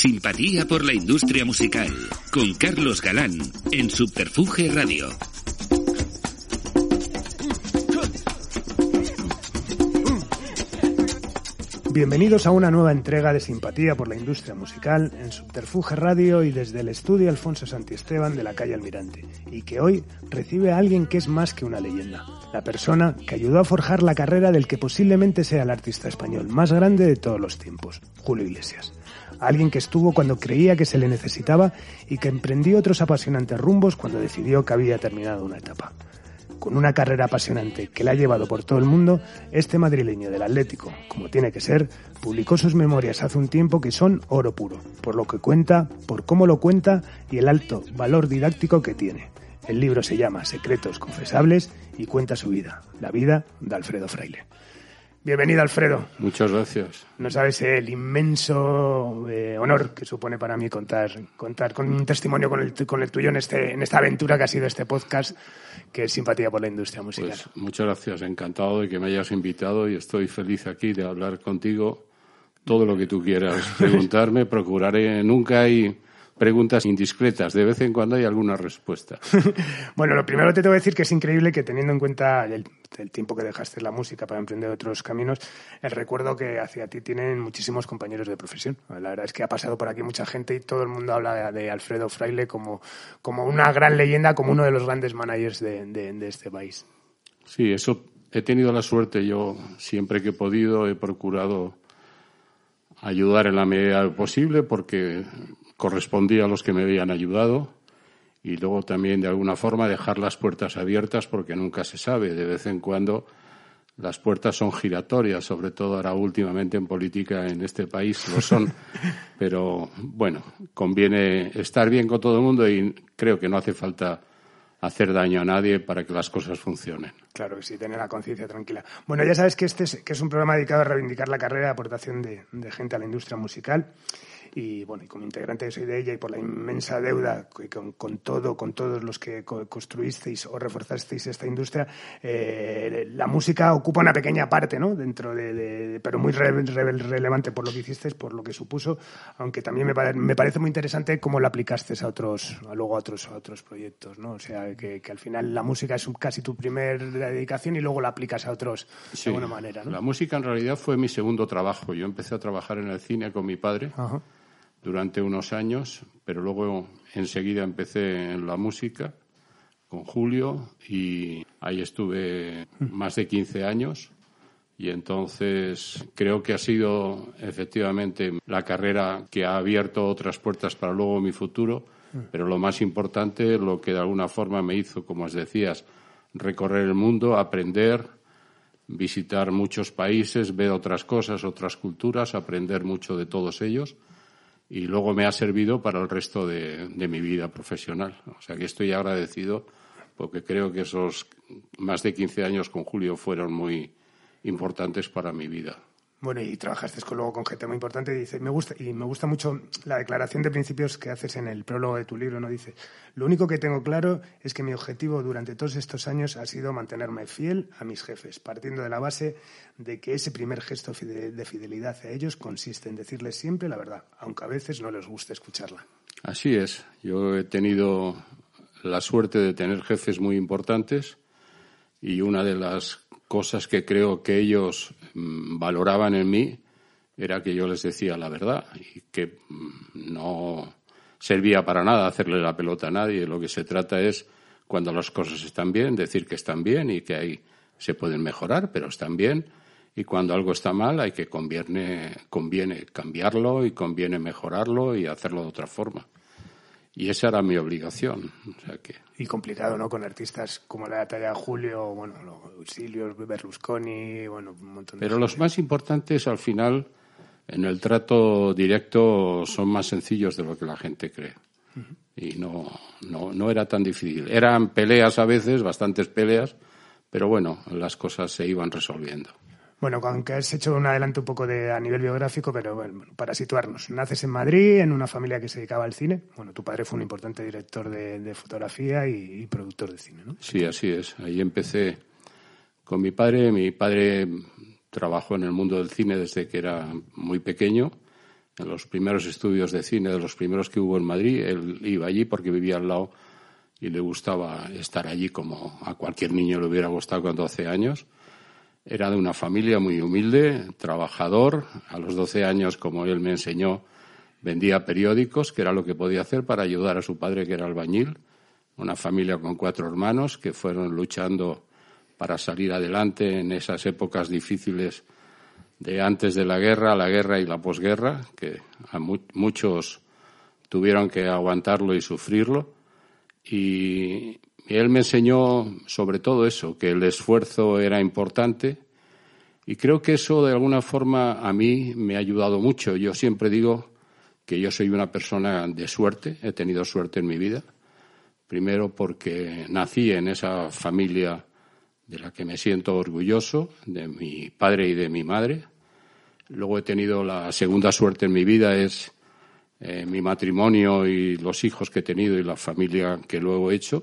Simpatía por la industria musical con Carlos Galán en Subterfuge Radio. Bienvenidos a una nueva entrega de Simpatía por la industria musical en Subterfuge Radio y desde el estudio Alfonso Santiesteban de la calle Almirante, y que hoy recibe a alguien que es más que una leyenda, la persona que ayudó a forjar la carrera del que posiblemente sea el artista español más grande de todos los tiempos, Julio Iglesias. Alguien que estuvo cuando creía que se le necesitaba y que emprendió otros apasionantes rumbos cuando decidió que había terminado una etapa con una carrera apasionante que la ha llevado por todo el mundo, este madrileño del Atlético, como tiene que ser, publicó sus memorias hace un tiempo que son oro puro, por lo que cuenta, por cómo lo cuenta y el alto valor didáctico que tiene. El libro se llama Secretos Confesables y cuenta su vida, la vida de Alfredo Fraile. Bienvenido, Alfredo. Muchas gracias. No sabes el inmenso eh, honor que supone para mí contar, contar con un testimonio con el, con el tuyo en, este, en esta aventura que ha sido este podcast, que es Simpatía por la Industria Musical. Pues, muchas gracias. Encantado de que me hayas invitado y estoy feliz aquí de hablar contigo todo lo que tú quieras preguntarme. Procuraré. Nunca hay preguntas indiscretas. De vez en cuando hay alguna respuesta. bueno, lo primero te tengo que decir que es increíble que teniendo en cuenta el, tiempo que dejaste la música para emprender otros caminos, el recuerdo que hacia ti tienen muchísimos compañeros de profesión. La verdad es que ha pasado por aquí mucha gente y todo el mundo habla de, Alfredo Fraile como, como una gran leyenda, como uno de los grandes managers de, de este país. Sí, eso he tenido la suerte. Yo siempre que he podido he procurado ayudar en la medida posible porque correspondía a los que me habían ayudado y luego también de alguna forma dejar las puertas abiertas porque nunca se sabe. De vez en cuando las puertas son giratorias, sobre todo ahora últimamente en política en este país lo son. Pero bueno, conviene estar bien con todo el mundo y creo que no hace falta hacer daño a nadie para que las cosas funcionen. Claro que sí, tener la conciencia tranquila. Bueno, ya sabes que este es, que es un programa dedicado a reivindicar la carrera de aportación de, de gente a la industria musical y bueno, y como integrante soy de ella y por la inmensa deuda con, con todo, con todos los que construisteis o reforzasteis esta industria, eh, la música ocupa una pequeña parte, ¿no? Dentro de, pero muy relevante por lo que hicisteis, por lo que supuso, aunque también me, me parece muy interesante cómo lo aplicaste a otros, luego a otros, a otros proyectos, ¿no? O sea, que, que al final la música es casi tu primer dedicación y luego la aplicas a otros de alguna manera, ¿no? La música en realidad fue mi segundo trabajo. Yo empecé a trabajar en el cine con mi padre. Ajá durante unos años, pero luego enseguida empecé en la música con Julio y ahí estuve más de 15 años. Y entonces creo que ha sido efectivamente la carrera que ha abierto otras puertas para luego mi futuro, pero lo más importante, lo que de alguna forma me hizo, como os decías, recorrer el mundo, aprender, visitar muchos países, ver otras cosas, otras culturas, aprender mucho de todos ellos y luego me ha servido para el resto de, mi vida profesional. O sea que estoy agradecido porque creo que esos más de 15 años con Julio fueron muy importantes para mi vida. Bueno, y trabajaste con, luego con gente muy importante. Y dice, me gusta, y me gusta mucho la declaración de principios que haces en el prólogo de tu libro. ¿no? Dice, lo único que tengo claro es que mi objetivo durante todos estos años ha sido mantenerme fiel a mis jefes, partiendo de la base de que ese primer gesto de fidelidad a ellos consiste en decirles siempre la verdad, aunque a veces no les guste escucharla. Así es. Yo he tenido la suerte de tener jefes muy importantes y una de las cosas que creo que ellos valoraban en mí era que yo les decía la verdad y que mm, no servía para nada hacerle la pelota a nadie. Lo que se trata es, cuando las cosas están bien, decir que están bien y que ahí se pueden mejorar, pero están bien. Y cuando algo está mal, hay que conviene, conviene cambiarlo y conviene mejorarlo y hacerlo de otra forma. Y esa era mi obligación. O sea que... Y complicado, ¿no? Con artistas como la talla Julio, bueno, Silvio, Berlusconi, bueno, un montón de Pero los más importantes al final, en el trato directo, son más sencillos de lo que la gente cree. Y no, no, no era tan difícil. Eran peleas a veces, bastantes peleas, pero bueno, las cosas se iban resolviendo. Bueno, aunque has hecho un adelanto un poco de, a nivel biográfico, pero bueno, para situarnos. Naces en Madrid, en una familia que se dedicaba al cine. Bueno, tu padre fue un importante director de, fotografía y, productor de cine, ¿no? Sí, así es. Ahí empecé con mi padre. Mi padre trabajó en el mundo del cine desde que era muy pequeño. En los primeros estudios de cine, de los primeros que hubo en Madrid, él iba allí porque vivía al lado y le gustaba estar allí como a cualquier niño le hubiera gustado con 12 años. Era de una familia muy humilde, trabajador. A los 12 años, como él me enseñó, vendía periódicos, que era lo que podía hacer para ayudar a su padre, que era albañil. Una familia con cuatro hermanos que fueron luchando para salir adelante en esas épocas difíciles de antes de la guerra, la guerra y la posguerra, que a muchos tuvieron que aguantarlo y sufrirlo. Y él me enseñó sobre todo eso, que el esfuerzo era importante y creo que eso de alguna forma a mí me ha ayudado mucho. Yo siempre digo que yo soy una persona de suerte, he tenido suerte en mi vida. Primero porque nací en esa familia de la que me siento orgulloso, de mi padre y de mi madre. Luego he tenido la segunda suerte en mi vida, es eh, mi matrimonio y los hijos que he tenido y la familia que luego he hecho.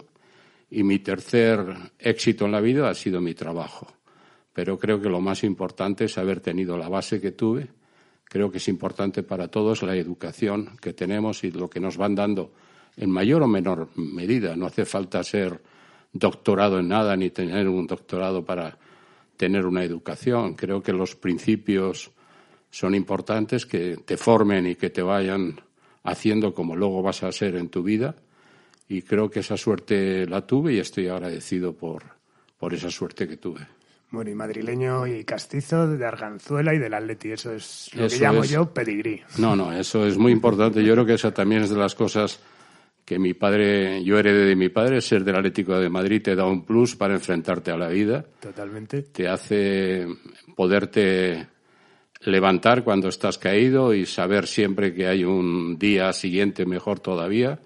Y mi tercer éxito en la vida ha sido mi trabajo. Pero creo que lo más importante es haber tenido la base que tuve. Creo que es importante para todos la educación que tenemos y lo que nos van dando en mayor o menor medida. No hace falta ser doctorado en nada ni tener un doctorado para tener una educación. Creo que los principios son importantes, que te formen y que te vayan haciendo como luego vas a ser en tu vida y creo que esa suerte la tuve y estoy agradecido por, por esa suerte que tuve. Bueno, y madrileño y castizo de Arganzuela y del Atleti, eso es lo que llamo yo pedigrí. No, no, eso es muy importante. Yo creo que esa también es de las cosas que mi padre, yo heredé de mi padre, ser del Atlético de Madrid te da un plus para enfrentarte a la vida. Totalmente. Te hace poderte levantar cuando estás caído y saber siempre que hay un día siguiente mejor todavía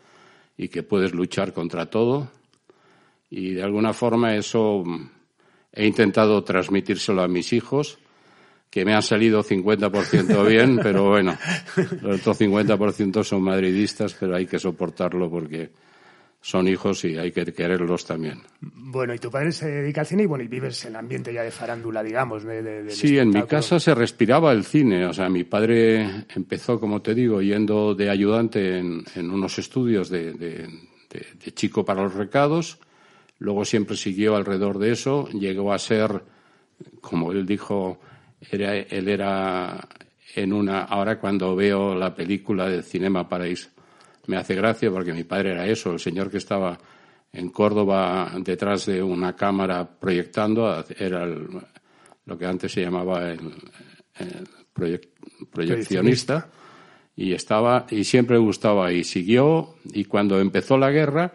y que puedes luchar contra todo. Y de alguna forma eso mm, he intentado transmitírselo a mis hijos, que me ha salido 50% bien, pero bueno, los otros 50% son madridistas, pero hay que soportarlo porque son hijos y hay que quererlos también. Bueno, y tu padre se dedica al cine y bueno, y vives en el ambiente ya de farándula, digamos. De, sí, en mi casa se respiraba el cine. O sea, mi padre empezó, como te digo, yendo de ayudante en, unos estudios de, chico para los recados. Luego siempre siguió alrededor de eso. Llegó a ser, como él dijo, era, él era en una. Ahora cuando veo la película de Cinema Paraíso me hace gracia porque mi padre era eso, el señor que estaba en Córdoba detrás de una cámara proyectando, era lo que antes se llamaba el, proyeccionista, y estaba y siempre gustaba y siguió y cuando empezó la guerra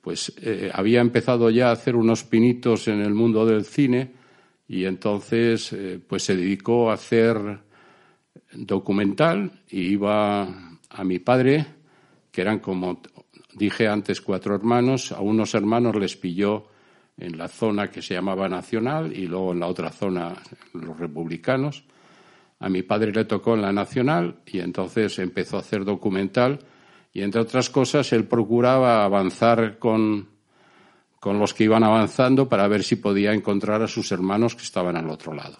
pues eh, había empezado ya a hacer unos pinitos en el mundo del cine y entonces eh, pues se dedicó a hacer documental y iba a mi padre que eran como dije antes cuatro hermanos, a unos hermanos les pilló en la zona que se llamaba Nacional y luego en la otra zona los republicanos. A mi padre le tocó en la Nacional y entonces empezó a hacer documental y entre otras cosas él procuraba avanzar con, con los que iban avanzando para ver si podía encontrar a sus hermanos que estaban al otro lado.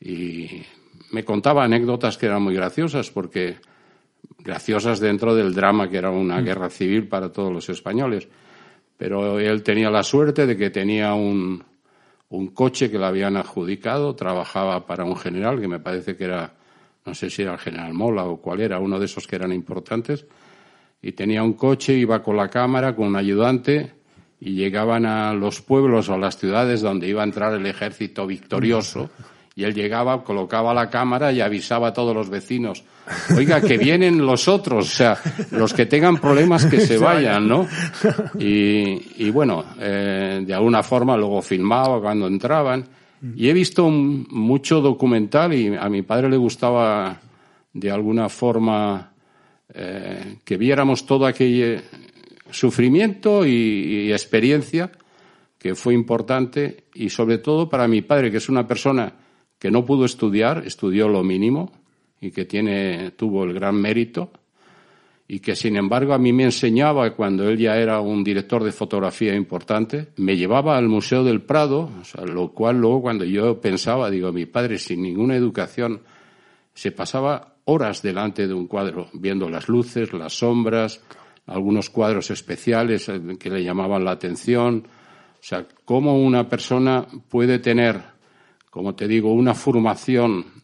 Y me contaba anécdotas que eran muy graciosas porque graciosas dentro del drama que era una mm. guerra civil para todos los españoles. Pero él tenía la suerte de que tenía un, un coche que le habían adjudicado, trabajaba para un general que me parece que era, no sé si era el general Mola o cuál era, uno de esos que eran importantes, y tenía un coche, iba con la cámara, con un ayudante, y llegaban a los pueblos o a las ciudades donde iba a entrar el ejército victorioso, y él llegaba, colocaba la cámara y avisaba a todos los vecinos oiga, que vienen los otros, o sea, los que tengan problemas que se vayan, ¿no? Y, y bueno, eh, de alguna forma luego filmaba cuando entraban. Y he visto mucho documental y a mi padre le gustaba de alguna forma eh, que viéramos todo aquel sufrimiento y, experiencia que fue importante y sobre todo para mi padre, que es una persona que no pudo estudiar, estudió lo mínimo y que tiene, tuvo el gran mérito y que sin embargo a mí me enseñaba cuando él ya era un director de fotografía importante, me llevaba al Museo del Prado, lo cual luego cuando yo pensaba, digo, mi padre sin ninguna educación se pasaba horas delante de un cuadro, viendo las luces, las sombras, algunos cuadros especiales eh, que le llamaban la atención. O sea, cómo una persona puede tener, como te digo, una formación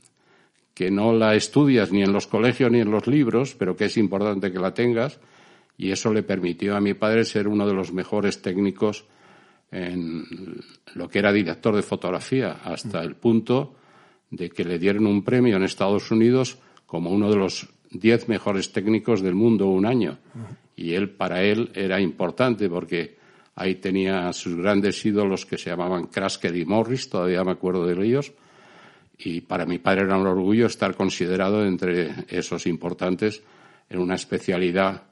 que no la estudias ni en los colegios ni en los libros, pero que es importante que la tengas, y eso le permitió a mi padre ser uno de los mejores técnicos en lo que era director de fotografía, hasta el punto de que le dieron un premio en Estados Unidos como uno de los diez mejores técnicos del mundo un año. Y él, para él, era importante porque ahí tenía sus grandes ídolos que se llamaban Krasker y Morris, todavía me acuerdo de ellos, y para mi padre era un orgullo estar considerado entre esos importantes en una especialidad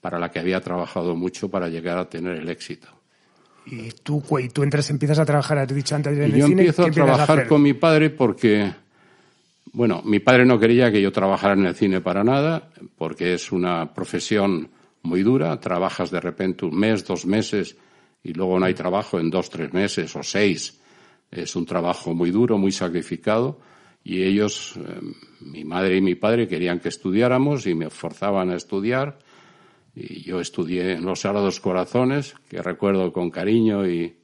para la que había trabajado mucho para llegar a tener el éxito. Y tú, y tú entras, empiezas a trabajar, has dicho antes en el yo empiezo a trabajar con mi padre porque, bueno, mi padre no quería que yo trabajara en el cine para nada, porque es una profesión muy dura. Trabajas de repente un mes, dos meses, y luego no hay trabajo en dos, tres meses o seis. Es un trabajo muy duro, muy sacrificado y ellos, eh, mi madre y mi padre, querían que estudiáramos y me forzaban a estudiar. Y yo estudié en los Sagrados Corazones, que recuerdo con cariño y,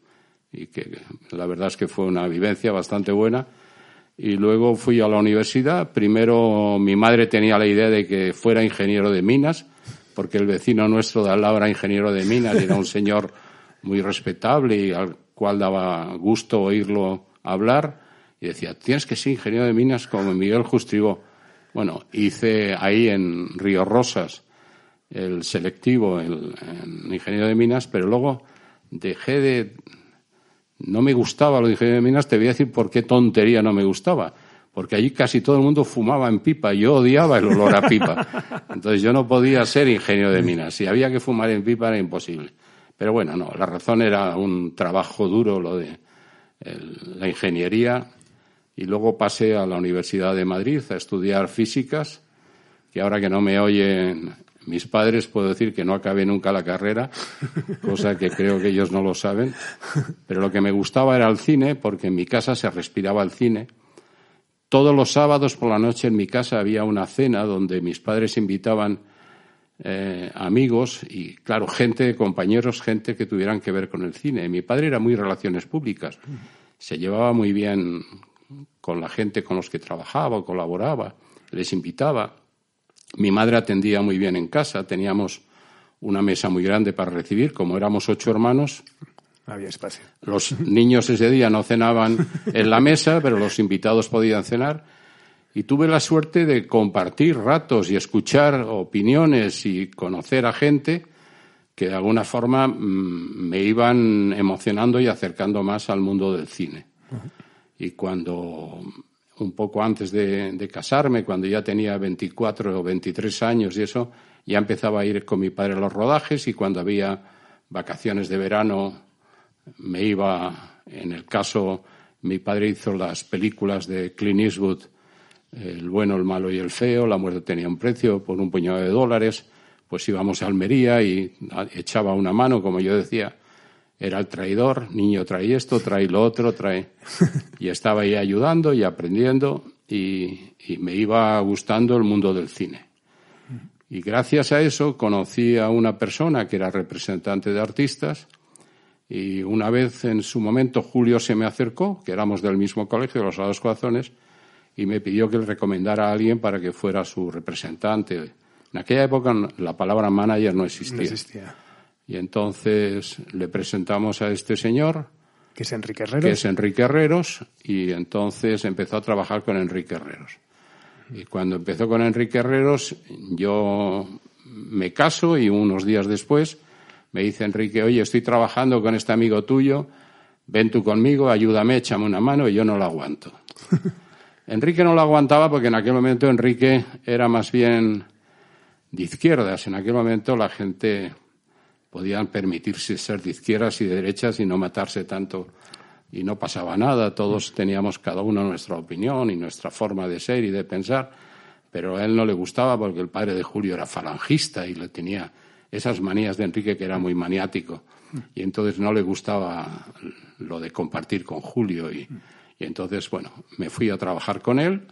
y que la verdad es que fue una vivencia bastante buena. Y luego fui a la universidad. Primero mi madre tenía la idea de que fuera ingeniero de minas, porque el vecino nuestro de al lado era ingeniero de minas era un señor muy respetable y al cual daba gusto oírlo hablar, y decía, tienes que ser ingeniero de minas como Miguel Justribó. Bueno, hice ahí en Río Rosas el selectivo, el, ingeniero de minas, pero luego dejé de... No me gustaba lo de ingeniero de minas, te voy a decir por qué tontería no me gustaba. Porque allí casi todo el mundo fumaba en pipa, yo odiaba el olor a pipa. Entonces yo no podía ser ingeniero de minas. Si había que fumar en pipa era imposible. Pero bueno, no, la razón era un trabajo duro, lo de la ingeniería. Y luego pasé a la Universidad de Madrid a estudiar físicas, que ahora que no me oyen mis padres puedo decir que no acabé nunca la carrera, cosa que creo que ellos no lo saben. Pero lo que me gustaba era el cine, porque en mi casa se respiraba el cine. Todos los sábados por la noche en mi casa había una cena donde mis padres invitaban eh, amigos y, claro, gente, compañeros, gente que tuvieran que ver con el cine. Mi padre era muy relaciones públicas. Se llevaba muy bien con la gente con los que trabajaba, colaboraba, les invitaba. Mi madre atendía muy bien en casa, teníamos una mesa muy grande para recibir, como éramos ocho hermanos. Había espacio. Los niños ese día no cenaban en la mesa, pero los invitados podían cenar y tuve la suerte de compartir ratos y escuchar opiniones y conocer a gente que de alguna forma mm, me iban emocionando y acercando más al mundo del cine. Y cuando, un poco antes de, de, casarme, cuando ya tenía 24 o 23 años y eso, ya empezaba a ir con mi padre a los rodajes y cuando había vacaciones de verano me iba, en el caso, mi padre hizo las películas de Clint Eastwood, el bueno, el malo y el feo, la muerte tenía un precio por un puñado de dólares, pues íbamos a Almería y echaba una mano, como yo decía, era el traidor, niño trae esto, trae lo otro, trae... Y estaba ahí ayudando y aprendiendo y, me iba gustando el mundo del cine. Y gracias a eso conocí a una persona que era representante de artistas y una vez en su momento Julio se me acercó, que éramos del mismo colegio, los Sagrados Corazones, y me pidió que le recomendara a alguien para que fuera su representante. En aquella época la palabra manager no existía. No existía. Y entonces le presentamos a este señor. Que es Enrique Herreros. Que es Enrique Herreros. Y entonces empezó a trabajar con Enrique Herreros. Y cuando empezó con Enrique Herreros, yo me caso y unos días después me dice Enrique, oye, estoy trabajando con este amigo tuyo, ven tú conmigo, ayúdame, échame una mano y yo no lo aguanto. Enrique no lo aguantaba porque en aquel momento Enrique era más bien de izquierdas. En aquel momento la gente podía permitirse ser de izquierdas y de derechas y no matarse tanto y no pasaba nada. Todos teníamos cada uno nuestra opinión y nuestra forma de ser y de pensar, pero a él no le gustaba porque el padre de Julio era falangista y le tenía esas manías de Enrique que era muy maniático y entonces no le gustaba lo de compartir con Julio y y entonces, bueno, me fui a trabajar con él.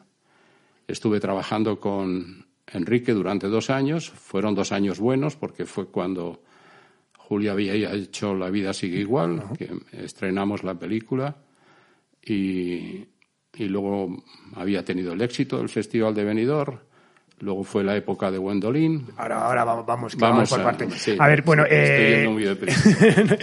Estuve trabajando con Enrique durante dos años. Fueron dos años buenos porque fue cuando Julia había hecho La vida sigue igual, que estrenamos la película. Y, y, luego había tenido el éxito del Festival de Benidorm. Luego fue la época de Wendolin. Ahora, ahora vamos, vamos, vamos por parte. a ver, bueno, eh,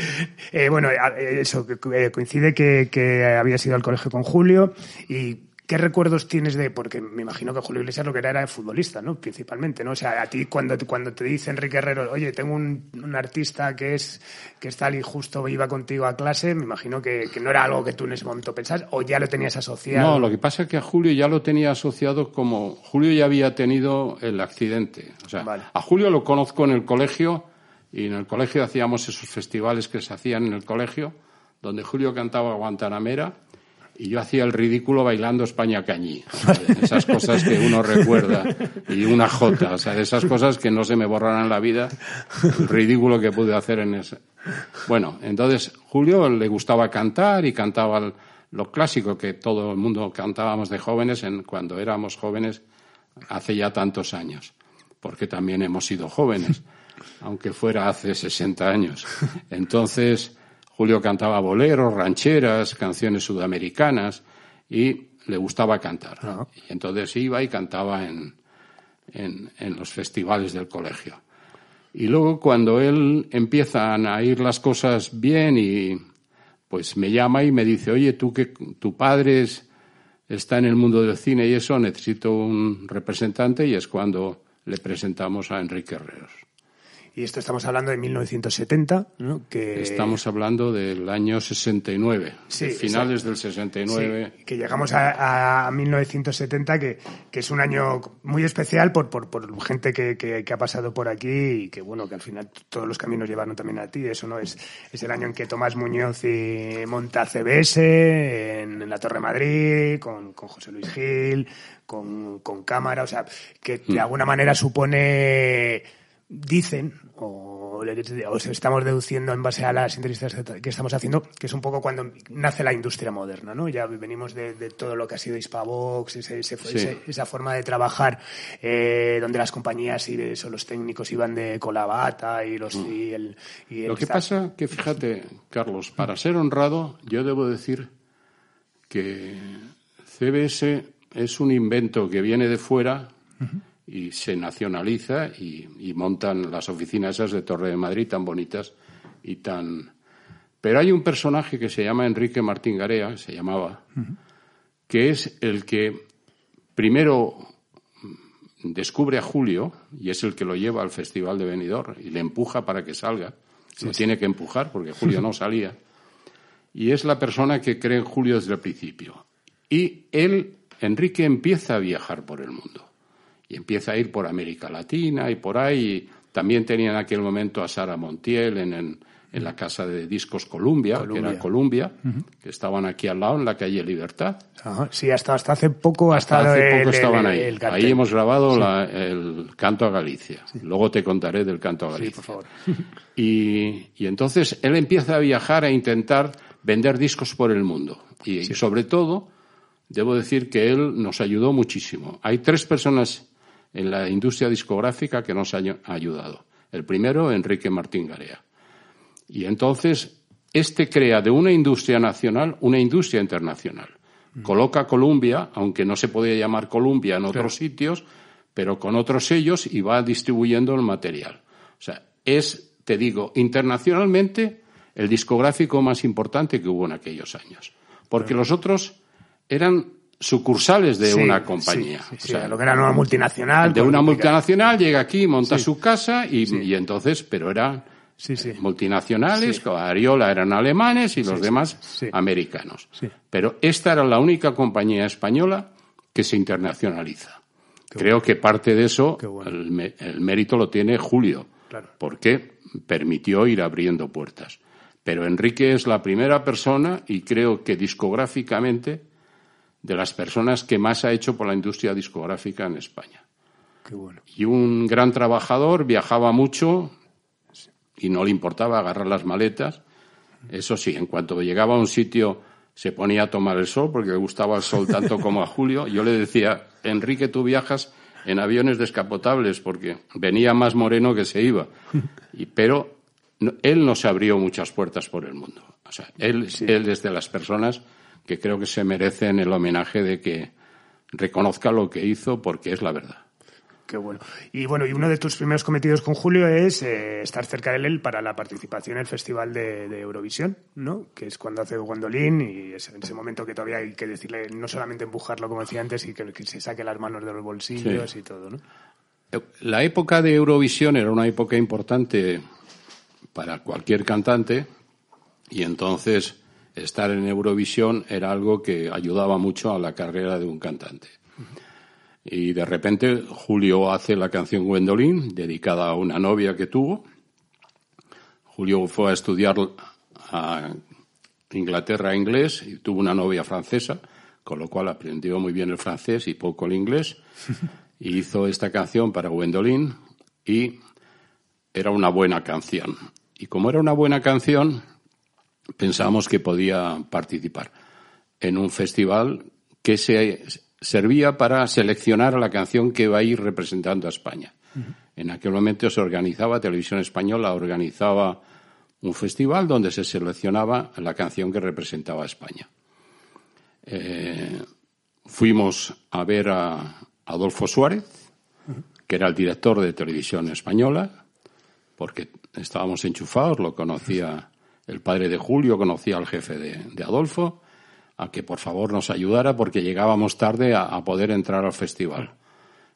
eh, bueno, eh, eso eh, coincide que, que había sido al colegio con Julio y ¿Qué recuerdos tienes de.? Porque me imagino que Julio Iglesias lo que era era futbolista, ¿no? Principalmente, ¿no? O sea, a ti cuando, cuando te dice Enrique Herrero, oye, tengo un, un artista que es, que está y justo iba contigo a clase, me imagino que, que, no era algo que tú en ese momento pensás, o ya lo tenías asociado. No, lo que pasa es que a Julio ya lo tenía asociado como. Julio ya había tenido el accidente. O sea, a Julio lo conozco en el colegio, y en el colegio hacíamos esos festivales que se hacían en el colegio, donde Julio cantaba Guantanamera y yo hacía el ridículo bailando España Cañí. Esas cosas que uno recuerda. Y una jota, o sea, esas cosas que no se me borrarán la vida. El ridículo que pude hacer en ese. Bueno, entonces Julio le gustaba cantar y cantaba lo clásico que todo el mundo cantábamos de jóvenes en, cuando éramos jóvenes hace ya tantos años. Porque también hemos sido jóvenes, aunque fuera hace 60 años. Entonces, Julio cantaba boleros, rancheras, canciones sudamericanas y le gustaba cantar. Y entonces iba y cantaba en, en, en, los festivales del colegio. Y luego cuando él empiezan a ir las cosas bien y pues me llama y me dice, oye, tú que tu padre está en el mundo del cine y eso, necesito un representante y es cuando le presentamos a Enrique Herreros. Y esto estamos hablando de 1970, ¿no? Que... Estamos hablando del año 69, sí, finales del 69. Sí, que llegamos a, a 1970, que, que, es un año muy especial por, por, por gente que, que, que, ha pasado por aquí y que, bueno, que al final todos los caminos llevaron también a ti. Eso no es, es el año en que Tomás Muñoz y monta CBS en, en la Torre Madrid, con, con José Luis Gil, con, con cámara, o sea, que de mm. alguna manera supone dicen, o, o, estamos deduciendo en base a las entrevistas que estamos haciendo, que es un poco cuando nace la industria moderna, ¿no? Ya venimos de, de todo lo que ha sido Hispavox, ese, ese, sí. ese, esa forma de trabajar, eh, donde las compañías y eso, los técnicos iban de colabata y los mm. y el, y el Lo que pasa que, fíjate, Carlos, para ser honrado, yo debo decir que CBS es un invento que viene de fuera uh -huh y se nacionaliza y, y, montan las oficinas esas de Torre de Madrid tan bonitas y tan... Pero hay un personaje que se llama Enrique Martín Garea, se llamaba, uh -huh. que es el que primero descubre a Julio y es el que lo lleva al Festival de Benidorm y le empuja para que salga. Sí, lo sí. tiene que empujar porque Julio no salía. Y es la persona que cree en Julio desde el principio. Y él, Enrique, empieza a viajar por el mundo y empieza a ir por América Latina y por ahí. También tenía en aquel momento a Sara Montiel en, en, en la casa de discos Columbia, Columbia. que era Columbia, uh -huh. que estaban aquí al lado en la calle Libertad. Ajá. Sí, hasta, hasta hace poco. Hasta, hasta hace el, poco estaban el, ahí. El ahí hemos grabado sí. la, el canto a Galicia. Sí. Luego te contaré del canto a Galicia. Sí, por favor. Y, y entonces él empieza a viajar a intentar vender discos por el mundo. Y sobre todo, debo decir que él nos ayudó muchísimo. Hay tres personas en la industria discográfica que nos ha ayudado. El primero, Enrique Martín Garea. Y entonces, este crea de una industria nacional una industria internacional. Mm. Coloca Columbia, aunque no se podía llamar Columbia en otros sitios, pero con otros sellos y va distribuyendo el material. O sea, es, te digo, internacionalmente el discográfico más importante que hubo en aquellos años. Porque los otros eran sucursales de una compañía. o sea, lo que era una multinacional. De una multinacional llega aquí, monta su casa y, entonces, pero eran multinacionales, Ariola eran alemanes y los demás americanos. Pero esta era la única compañía española que se internacionaliza. Creo que parte de eso, el, mérito lo tiene Julio, porque permitió ir abriendo puertas. Pero Enrique es la primera persona y creo que discográficamente de las personas que más ha hecho por la industria discográfica en España. Y un gran trabajador, viajaba mucho y no le importaba agarrar las maletas. Eso sí, en cuanto llegaba a un sitio se ponía a tomar el sol porque le gustaba el sol tanto como a Julio. Yo le decía, Enrique, tú viajas en aviones descapotables porque venía más moreno que se iba. Y, pero él nos abrió muchas puertas por el mundo. O sea, él, él es de las personas que creo que se merecen el homenaje de que reconozca lo que hizo porque es la verdad. Qué bueno. Y bueno, y uno de tus primeros cometidos con Julio es eh, estar cerca de él para la participación en el Festival de, Eurovisión, ¿no? Que es cuando hace Gwendolyn y es en ese momento que todavía hay que decirle, no solamente empujarlo como decía antes, y que, se saque las manos de los bolsillos y todo, ¿no? La época de Eurovisión era una época importante para cualquier cantante y entonces estar en Eurovisión era algo que ayudaba mucho a la carrera de un cantante. Y de repente Julio hace la canción Gwendolyn, dedicada a una novia que tuvo. Julio fue a estudiar a Inglaterra inglés y tuvo una novia francesa, con lo cual aprendió muy bien el francés y poco el inglés. Y hizo esta canción para Gwendolyn y era una buena canción. Y como era una buena canción, pensamos que podía participar en un festival que se servía para seleccionar la canción que va a ir representando a España. En aquel momento se organizaba, Televisión Española organizaba un festival donde se seleccionaba la canción que representaba a España. Eh, fuimos a ver a Adolfo Suárez, que era el director de Televisión Española, porque estábamos enchufados, lo conocía el padre de Julio, conocía al jefe de Adolfo, a que por favor nos ayudara porque llegábamos tarde a, poder entrar al festival.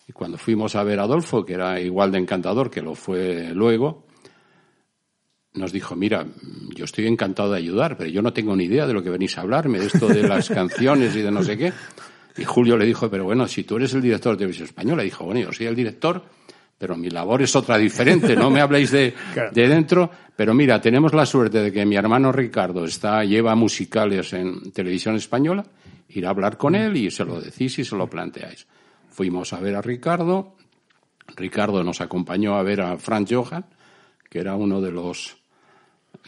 Y cuando fuimos a ver a Adolfo, que era igual de encantador que lo fue luego, nos dijo, mira, yo estoy encantado de ayudar, pero yo no tengo ni idea de lo que venís a hablarme, de esto de las canciones y de no sé qué. Y Julio le dijo, pero bueno, si tú eres el director de Televisión Española, dijo, bueno, yo soy el director, pero mi labor es otra diferente, no me habléis de, de dentro. Pero mira, tenemos la suerte de que mi hermano Ricardo está, lleva musicales en televisión española, ir a hablar con él y se lo decís y se lo planteáis. Fuimos a ver a Ricardo, Ricardo nos acompañó a ver a Franz Johann, que era uno de los,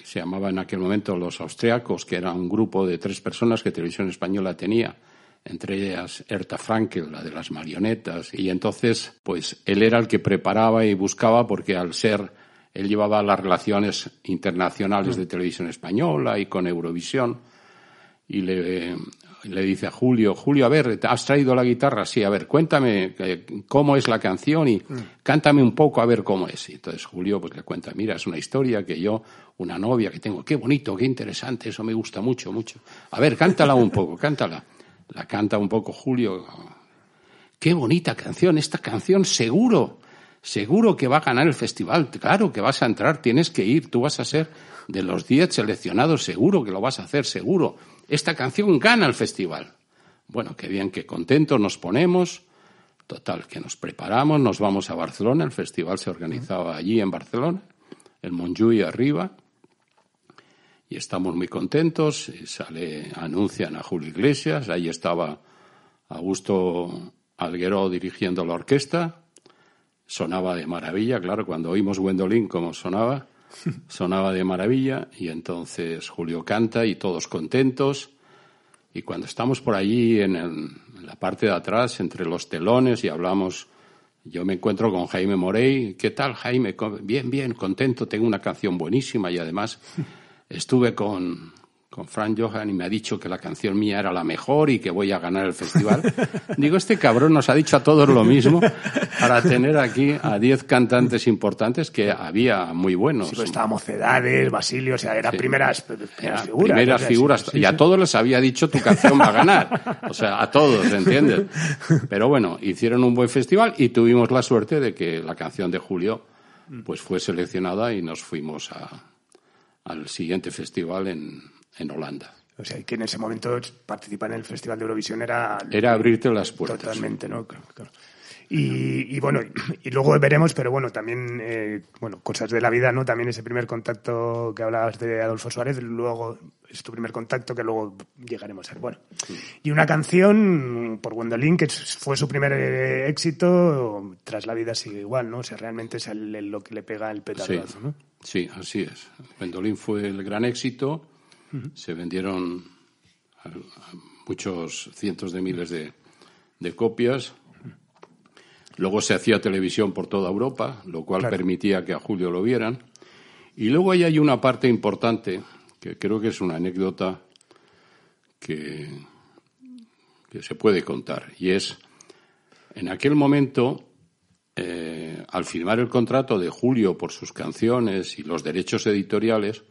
se llamaba en aquel momento los austriacos, que era un grupo de tres personas que Televisión Española tenía entre ellas Erta Frankel, la de las marionetas, y entonces, pues él era el que preparaba y buscaba porque al ser, él llevaba las relaciones internacionales de televisión española y con Eurovisión, y le, le dice a Julio, Julio, a ver, ¿has traído la guitarra? Sí, a ver, cuéntame eh, cómo es la canción y cántame un poco a ver cómo es. Y entonces Julio pues le cuenta, mira, es una historia que yo, una novia que tengo, qué bonito, qué interesante, eso me gusta mucho, mucho. A ver, cántala un poco, cántala la canta un poco Julio. Qué bonita canción, esta canción seguro, seguro que va a ganar el festival, claro que vas a entrar, tienes que ir, tú vas a ser de los diez seleccionados, seguro que lo vas a hacer, seguro. Esta canción gana el festival. Bueno, qué bien, qué contentos nos ponemos. Total, que nos preparamos, nos vamos a Barcelona, el festival se organizaba allí en Barcelona, el Montjuïc arriba, y estamos muy contentos. Sale, anuncian a Julio Iglesias, ahí estaba Augusto Alguero dirigiendo la orquesta. Sonaba de maravilla, claro, cuando oímos Gwendolyn como sonaba, sonaba de maravilla y entonces Julio canta y todos contentos. Y cuando estamos por allí en, en la parte de atrás, entre los telones y hablamos, yo me encuentro con Jaime Morey. ¿Qué tal, Jaime? Bien, bien, contento, tengo una canción buenísima y además Estuve con, con Frank Johan y me ha dicho que la canción mía era la mejor y que voy a ganar el festival. Digo, este cabrón nos ha dicho a todos lo mismo para tener aquí a 10 cantantes importantes que había muy buenos. Sí, pues estaba Mocedades, Basilio, o sea, eran primeras, primeras figuras. Primeras figuras. y a todos les había dicho tu canción va a ganar. O sea, a todos, ¿entiendes? Pero bueno, hicieron un buen festival y tuvimos la suerte de que la canción de Julio pues fue seleccionada y nos fuimos a, al siguiente festival en, en Holanda. O sea, que en ese momento participar en el Festival de Eurovisión era... Era abrirte las puertas. Totalmente, ¿no? Claro, Y, bueno, y luego veremos, pero bueno, también, eh, bueno, cosas de la vida, ¿no? También ese primer contacto que hablabas de Adolfo Suárez, luego es tu primer contacto que luego llegaremos a ser. Bueno, y una canción por Gwendolyn que fue su primer eh, éxito, tras la vida sigue igual, ¿no? O sea, realmente es lo que le pega el petardazo, ¿no? Sí, así es. Gwendolyn fue el gran éxito se vendieron muchos cientos de miles de, copias. Luego se hacía televisión por toda Europa, lo cual permitía que a Julio lo vieran. Y luego ahí hay una parte importante, que creo que es una anécdota que, que se puede contar, y es, en aquel momento, eh, al firmar el contrato de Julio por sus canciones y los derechos editoriales,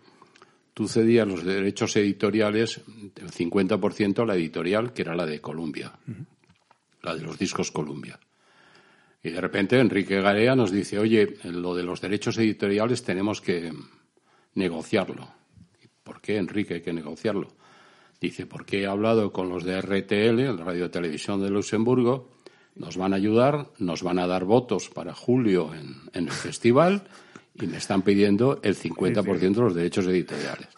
tú cedías los derechos editoriales, el 50% a la editorial, que era la de Columbia, la de los discos Columbia. Y de repente Enrique Garea nos dice, oye, lo de los derechos editoriales tenemos que negociarlo. ¿Por qué, Enrique, hay que negociarlo? Dice, porque he hablado con los de RTL, la Radio Televisión de Luxemburgo, nos van a ayudar, nos van a dar votos para julio en, en el festival y me están pidiendo el 50% de los derechos editoriales.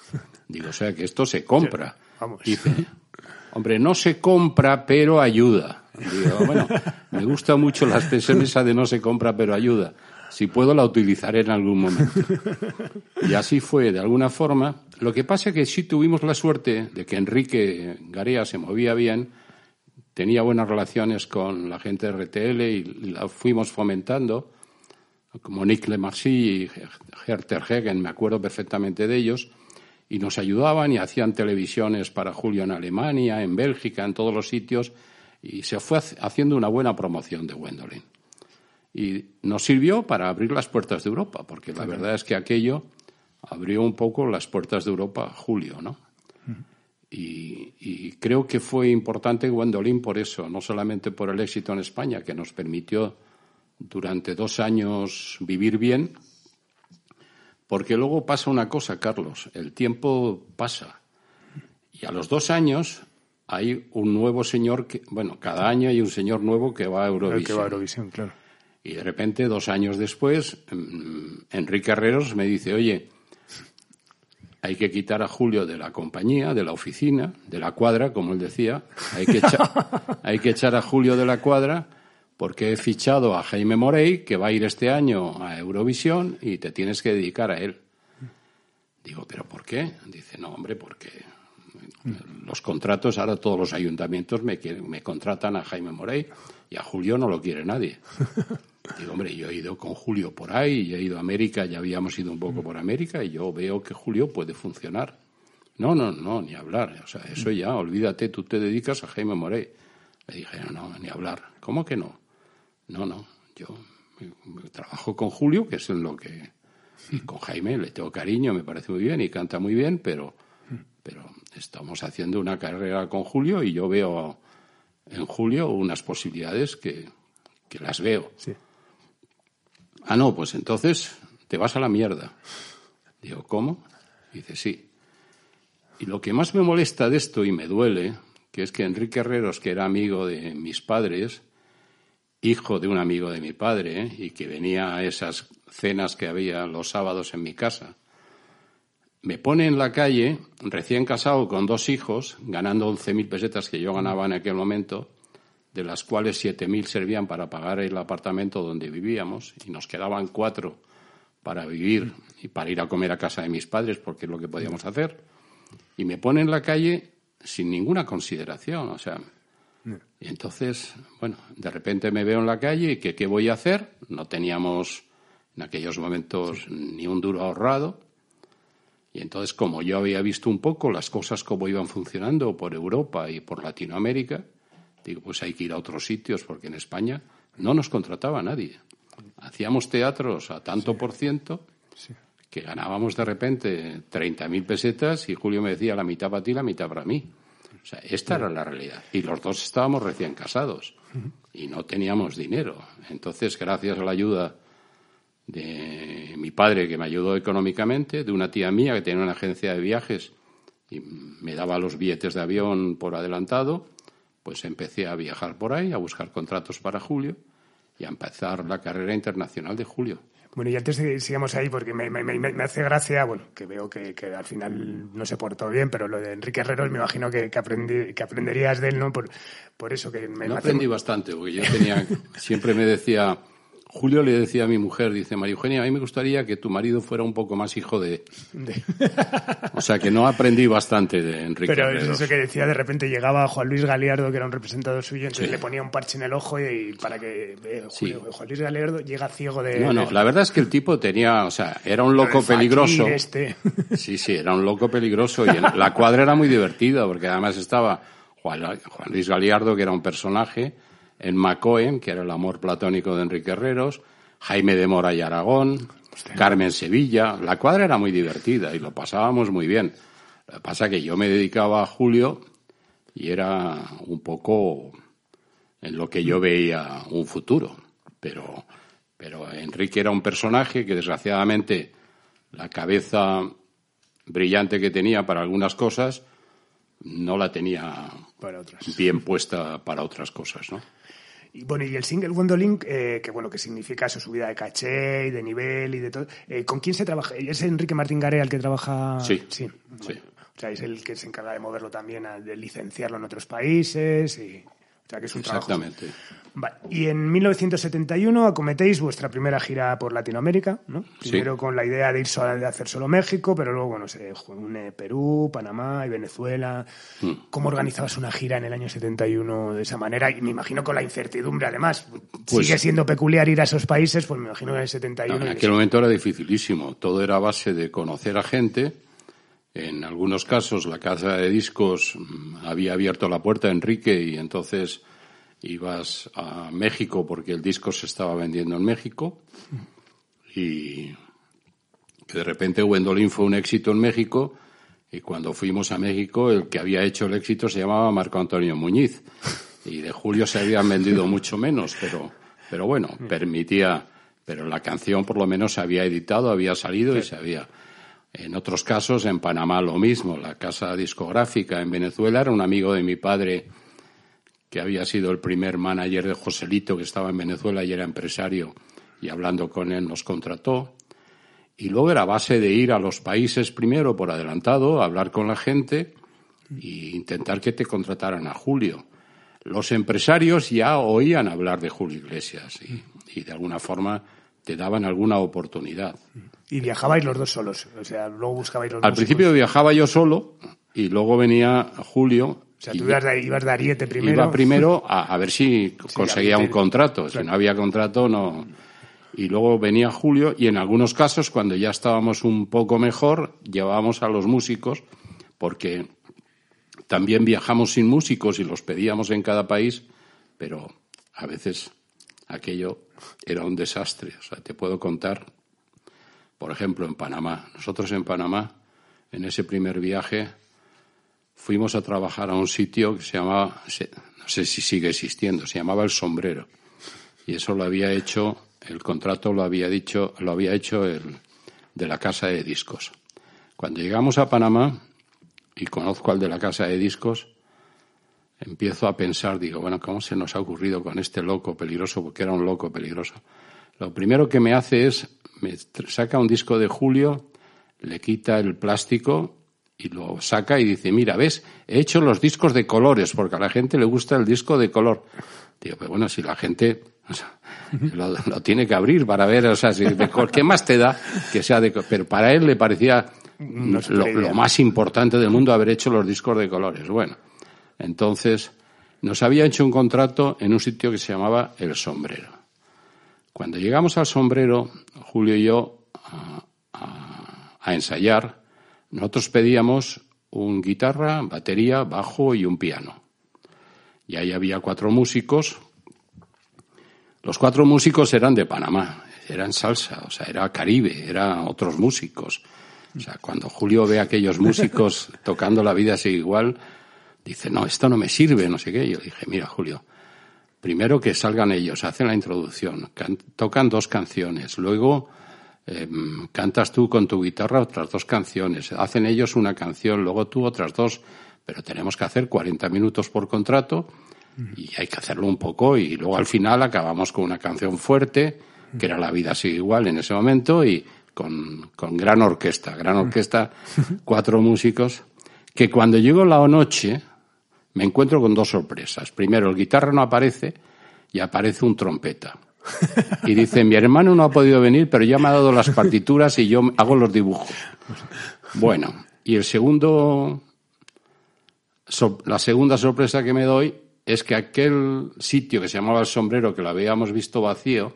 Digo, o sea que esto se compra. Dice, hombre, no se compra, pero ayuda. Digo, bueno, me gusta mucho la expresión esa de no se compra, pero ayuda. Si puedo, la utilizaré en algún momento. Y así fue, de alguna forma. Lo que pasa es que sí tuvimos la suerte de que Enrique Garea se movía bien, tenía buenas relaciones con la gente de RTL y la fuimos fomentando como Nick Lemarcy y Herter Hegen, me acuerdo perfectamente de ellos, y nos ayudaban y hacían televisiones para Julio en Alemania, en Bélgica, en todos los sitios, y se fue haciendo una buena promoción de Wendolin. Y nos sirvió para abrir las puertas de Europa, porque la verdad es que aquello abrió un poco las puertas de Europa a Julio, ¿no? Y, y, creo que fue importante Gwendolyn por eso, no solamente por el éxito en España, que nos permitió durante dos años vivir bien, porque luego pasa una cosa, Carlos, el tiempo pasa. Y a los dos años hay un nuevo señor que, bueno, cada año hay un señor nuevo que va a Eurovisión. que va a Eurovisión, claro. Y de repente, dos años después, mm, Enrique Herreros me dice, oye, hay que quitar a Julio de la compañía, de la oficina, de la cuadra, como él decía. Hay que echar, hay que echar a Julio de la cuadra porque he fichado a Jaime Morey, que va a ir este año a Eurovisión y te tienes que dedicar a él. Digo, ¿pero por qué? Dice, no, hombre, porque los contratos, ahora todos los ayuntamientos me, me contratan a Jaime Morey y a Julio no lo quiere nadie. Digo, hombre, yo he ido con Julio por ahí, y he ido a América, ya habíamos ido un poco por América y yo veo que Julio puede funcionar. No, no, no, ni hablar. O sea, eso ya, olvídate, tú te dedicas a Jaime Morey. Le dije, no, no, ni hablar. ¿Cómo que no? No, no, yo trabajo con Julio, que es en lo que... Y con Jaime le tengo cariño, me parece muy bien y canta muy bien, pero, pero estamos haciendo una carrera con Julio y yo veo en Julio unas posibilidades que, que las veo. Sí. Ah, no, pues entonces te vas a la mierda. Digo, ¿cómo? Dice, sí. Y lo que más me molesta de esto y me duele, que es que Enrique Herreros, que era amigo de mis padres, hijo de un amigo de mi padre ¿eh? y que venía a esas cenas que había los sábados en mi casa. Me pone en la calle, recién casado con dos hijos, ganando 11.000 pesetas que yo ganaba en aquel momento, de las cuales 7.000 servían para pagar el apartamento donde vivíamos y nos quedaban cuatro para vivir y para ir a comer a casa de mis padres porque es lo que podíamos hacer. Y me pone en la calle sin ninguna consideración, o sea, y entonces, bueno, de repente me veo en la calle y que qué voy a hacer. No teníamos en aquellos momentos ni un duro ahorrado. Y entonces, como yo había visto un poco las cosas como iban funcionando por Europa y por Latinoamérica, digo, pues hay que ir a otros sitios porque en España no nos contrataba nadie. Hacíamos teatros a tanto por ciento que ganábamos de repente 30.000 pesetas y Julio me decía la mitad para ti, la mitad para mí. O sea, esta era la realidad. Y los dos estábamos recién casados y no teníamos dinero. Entonces, gracias a la ayuda de mi padre que me ayudó económicamente, de una tía mía que tenía una agencia de viajes y me daba los billetes de avión por adelantado, pues empecé a viajar por ahí, a buscar contratos para Julio y a empezar la carrera internacional de Julio. Bueno, y antes sigamos ahí, porque me, me, hace gracia, bueno, que veo que, que, al final no se portó bien, pero lo de Enrique Herreros me imagino que, que, aprendí, que aprenderías de él, ¿no? Por, por eso que me... No aprendí bastante, porque yo tenía, siempre me decía, Julio le decía a mi mujer, dice, María Eugenia, a mí me gustaría que tu marido fuera un poco más hijo de... o sea, que no aprendí bastante de Enrique Pero es eso que decía, de repente llegaba Juan Luis Galiardo, que era un representado suyo, entonces le ponía un parche en el ojo y, para que eh, Juan Luis Galiardo llega ciego de... No, no, la verdad es que el tipo tenía, o sea, era un loco peligroso. Este. Sí, sí, era un loco peligroso y la cuadra era muy divertida, porque además estaba Juan Luis Galiardo, que era un personaje en Macoen, que era el amor platónico de Enrique Herreros, Jaime de Mora y Aragón, Carmen Sevilla. La cuadra era muy divertida y lo pasábamos muy bien. Lo que pasa es que yo me dedicaba a Julio y era un poco en lo que yo veía un futuro. Pero, pero Enrique era un personaje que desgraciadamente la cabeza brillante que tenía para algunas cosas no la tenía bien puesta para otras cosas, ¿no? Y bueno, y el single Wondolink, eh, que bueno, que significa su subida de caché y de nivel y de todo. Eh, ¿Con quién se trabaja? ¿Es Enrique Martín Garea el que trabaja? Sí. Sí. O sea, es el que se encarga de moverlo también, de licenciarlo en otros países y que es un Exactamente. Y en 1971 acometéis vuestra primera gira por Latinoamérica, ¿no? Primero con la idea de ir solo, de hacer solo México, pero luego, bueno, se une Perú, Panamá y Venezuela. Hmm. ¿Cómo organizabas una gira en el año 71 de esa manera? Y me imagino con la incertidumbre, además. Pues Sigue siendo peculiar ir a esos países, pues me imagino que en el 71... en aquel momento era dificilísimo. Todo era a base de conocer a gente en algunos casos la casa de discos mm, había abierto la puerta a Enrique y entonces ibas a México porque el disco se estaba vendiendo en México. Y que de repente Wendolin fue un éxito en México y cuando fuimos a México el que había hecho el éxito se llamaba Marco Antonio Muñiz. Y de Julio se habían vendido mucho menos pero pero bueno permitía pero la canción por lo menos se había editado había salido y se había en otros casos, en Panamá lo mismo. La casa discográfica en Venezuela era un amigo de mi padre que había sido el primer manager de Joselito que estaba en Venezuela y era empresario y hablando con él nos contrató. Y luego era base de ir a los países primero por adelantado, hablar con la gente e intentar que te contrataran a Julio. Los empresarios ya oían hablar de Julio Iglesias y, y de alguna forma te daban alguna oportunidad. Y viajabais los dos solos, o sea, luego buscabais los Al dos principio viajaba yo solo y luego venía Julio. O sea, tú ibas de, ibas de Ariete primero. Iba primero a, ver si conseguía un contrato. Si no había contrato, no. Y luego venía Julio y en algunos casos, cuando ya estábamos un poco mejor, llevábamos a los músicos porque también viajamos sin músicos y los pedíamos en cada país, pero a veces aquello era un desastre. O sea, te puedo contar por ejemplo, en Panamá. Nosotros en Panamá, en ese primer viaje, fuimos a trabajar a un sitio que se llamaba, no sé si sigue existiendo, se llamaba El Sombrero. Y eso lo había hecho, el contrato lo había dicho, lo había hecho el de la casa de discos. Cuando llegamos a Panamá y conozco al de la casa de discos, empiezo a pensar, digo, bueno, ¿cómo se nos ha ocurrido con este loco peligroso? Porque era un loco peligroso. Lo primero que me hace es me saca un disco de Julio, le quita el plástico y lo saca y dice, mira, ves, he hecho los discos de colores, porque a la gente le gusta el disco de color. Digo, pues bueno, si la gente lo, tiene que abrir para ver, o sea, si de, ¿qué más te da que sea de Pero para él le parecía lo, más importante del mundo haber hecho los discos de colores. Bueno, entonces nos había hecho un contrato en un sitio que se llamaba El Sombrero. Cuando llegamos al sombrero, Julio y yo, a, ensayar, nosotros pedíamos un guitarra, batería, bajo y un piano. Y ahí había cuatro músicos. Los cuatro músicos eran de Panamá, eran salsa, o sea, era Caribe, eran otros músicos. O sea, cuando Julio ve a aquellos músicos tocando la vida así igual, dice, no, esto no me sirve, no sé qué. Yo dije, mira, Julio, primero que salgan ellos, hacen la introducción, tocan dos canciones, luego em, cantas tú con tu guitarra otras dos canciones, hacen ellos una canción, luego tú otras dos, pero tenemos que hacer 40 minutos por contrato y hay que hacerlo un poco y luego al final acabamos con una canción fuerte, que era La vida sigue igual en ese momento y con, con gran orquesta, gran orquesta, cuatro músicos, que cuando llegó la noche me encuentro con dos sorpresas. Primero, el guitarra no aparece y aparece un trompeta. Y dice, mi hermano no ha podido venir, pero ya me ha dado las partituras y yo hago los dibujos. Bueno, y el segundo, la segunda sorpresa que me doy es que aquel sitio que se llamaba El Sombrero, que lo habíamos visto vacío,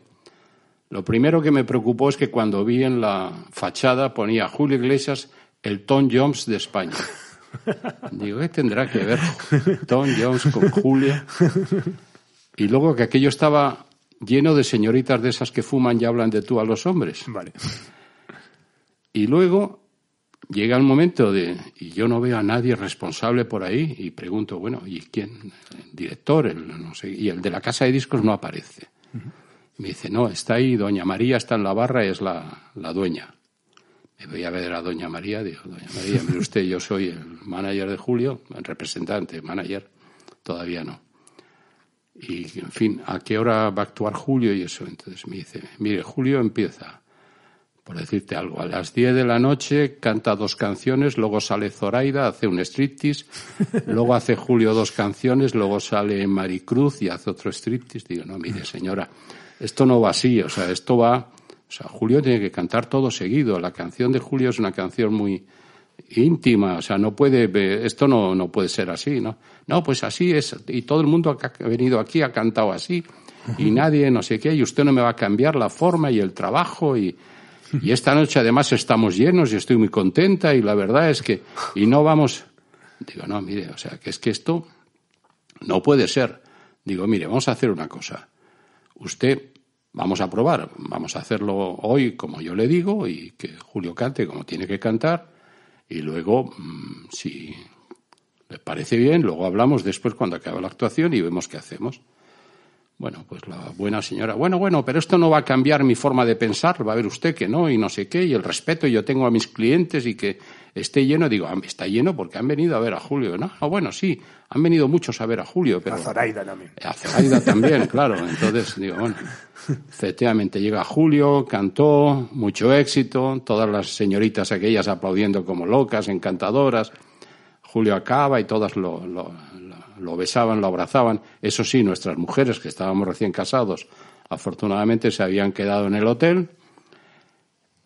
lo primero que me preocupó es que cuando vi en la fachada ponía Julio Iglesias, el Tom Jones de España. Digo, ¿qué tendrá que ver Tom Jones con Julia? Y luego que aquello estaba lleno de señoritas de esas que fuman y hablan de tú a los hombres. Vale. Y luego llega el momento de, y yo no veo a nadie responsable por ahí, y pregunto, bueno, ¿y quién? El director, el, no sé, y el de la casa de discos no aparece. Me dice, no, está ahí, doña María está en la barra, es la, la dueña. Me voy a ver a doña María, digo, doña María, mire usted, yo soy el manager de Julio, el representante, manager, todavía no. Y, en fin, ¿a qué hora va a actuar Julio? Y eso, entonces me dice, mire, Julio empieza, por decirte algo, a las 10 de la noche canta dos canciones, luego sale Zoraida, hace un striptease, luego hace Julio dos canciones, luego sale Maricruz y hace otro striptease. Digo, no, mire, señora, esto no va así, o sea, esto va o sea, Julio tiene que cantar todo seguido. La canción de Julio es una canción muy íntima, o sea, no puede, esto no, no puede ser así, ¿no? No, pues así es, y todo el mundo que ha venido aquí ha cantado así, y nadie, no sé qué, y usted no me va a cambiar la forma y el trabajo, y, y esta noche además estamos llenos y estoy muy contenta, y la verdad es que, y no vamos, digo, no, mire, o sea, que es que esto no puede ser. Digo, mire, vamos a hacer una cosa. Usted Vamos a probar, vamos a hacerlo hoy como yo le digo y que Julio cante como tiene que cantar y luego, mm, si le parece bien, luego hablamos después cuando acabe la actuación y vemos qué hacemos. Bueno, pues la buena señora, bueno, bueno, pero esto no va a cambiar mi forma de pensar, va a ver usted que no, y no sé qué, y el respeto yo tengo a mis clientes y que esté lleno, digo, ah, está lleno porque han venido a ver a Julio, ¿no? Ah, bueno, sí, han venido muchos a ver a Julio, pero... A Zoraida también. A Zoraida también, claro. Entonces, digo, bueno, efectivamente llega Julio, cantó, mucho éxito, todas las señoritas aquellas aplaudiendo como locas, encantadoras. Julio acaba y todas lo, lo, lo besaban, lo abrazaban. Eso sí, nuestras mujeres, que estábamos recién casados, afortunadamente se habían quedado en el hotel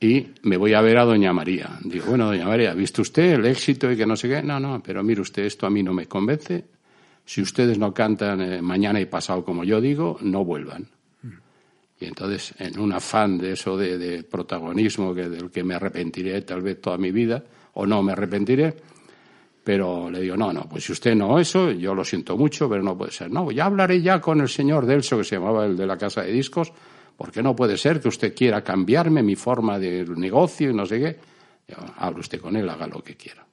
y me voy a ver a doña María. Digo, bueno, doña María, ¿ha visto usted el éxito y que no sé qué? No, no, pero mire usted, esto a mí no me convence. Si ustedes no cantan eh, mañana y pasado como yo digo, no vuelvan. Y entonces, en un afán de eso de, protagonismo que, del que me arrepentiré tal vez toda mi vida, o no me arrepentiré, pero le digo, no, no, pues si usted no eso, yo lo siento mucho, pero no puede ser. No, ya hablaré ya con el señor Delso, que se llamaba el de la casa de discos, porque no puede ser que usted quiera cambiarme mi forma de negocio y no sé qué. hable usted con él, haga lo que quiera.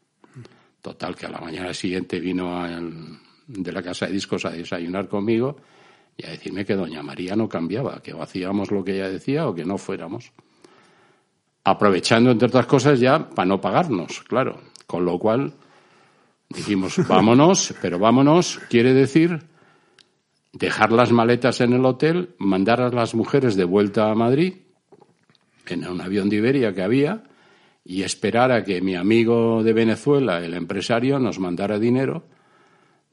Total, que a la mañana siguiente vino de la casa de discos a desayunar conmigo y a decirme que doña María no cambiaba, que hacíamos lo que ella decía o que no fuéramos. Aprovechando, entre otras cosas, ya para no pagarnos, claro. Con lo cual dijimos, vámonos, pero vámonos quiere decir dejar las maletas en el hotel, mandar a las mujeres de vuelta a Madrid en un avión de Iberia que había y esperar a que mi amigo de Venezuela, el empresario, nos mandara dinero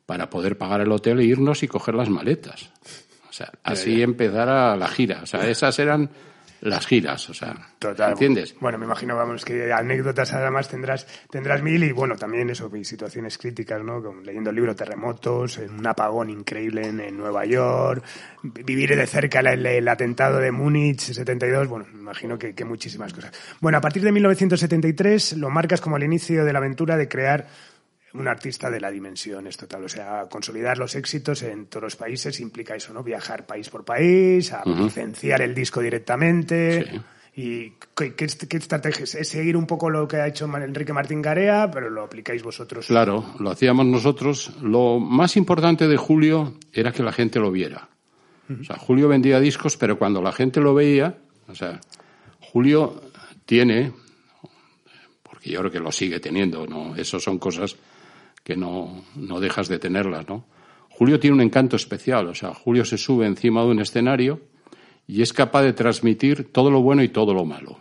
para poder pagar el hotel e irnos y coger las maletas. O sea, así empezara la gira. O sea, esas eran las giras, o sea, Total. ¿entiendes? Bueno, me imagino, vamos, que anécdotas además tendrás, tendrás mil y bueno, también eso, situaciones críticas, ¿no? Como leyendo el libro Terremotos, un apagón increíble en, Nueva York, vivir de cerca el, atentado de Múnich 72, bueno, me imagino que, que muchísimas cosas. Bueno, a partir de 1973 lo marcas como el inicio de la aventura de crear un artista de la dimensión es total. O sea, consolidar los éxitos en todos los países implica eso, ¿no? Viajar país por país, a licenciar el disco directamente. ¿Y qué, qué, estrategias? ¿Es seguir un poco lo que ha hecho Enrique Martín Garea, pero lo aplicáis vosotros? Claro, lo hacíamos nosotros. Lo más importante de Julio era que la gente lo viera. O sea, Julio vendía discos, pero cuando la gente lo veía, o sea, Julio tiene, porque yo creo que lo sigue teniendo, ¿no? Eso son cosas que no, no dejas de tenerlas, ¿no? Julio tiene un encanto especial, o sea, Julio se sube encima de un escenario y es capaz de transmitir todo lo bueno y todo lo malo.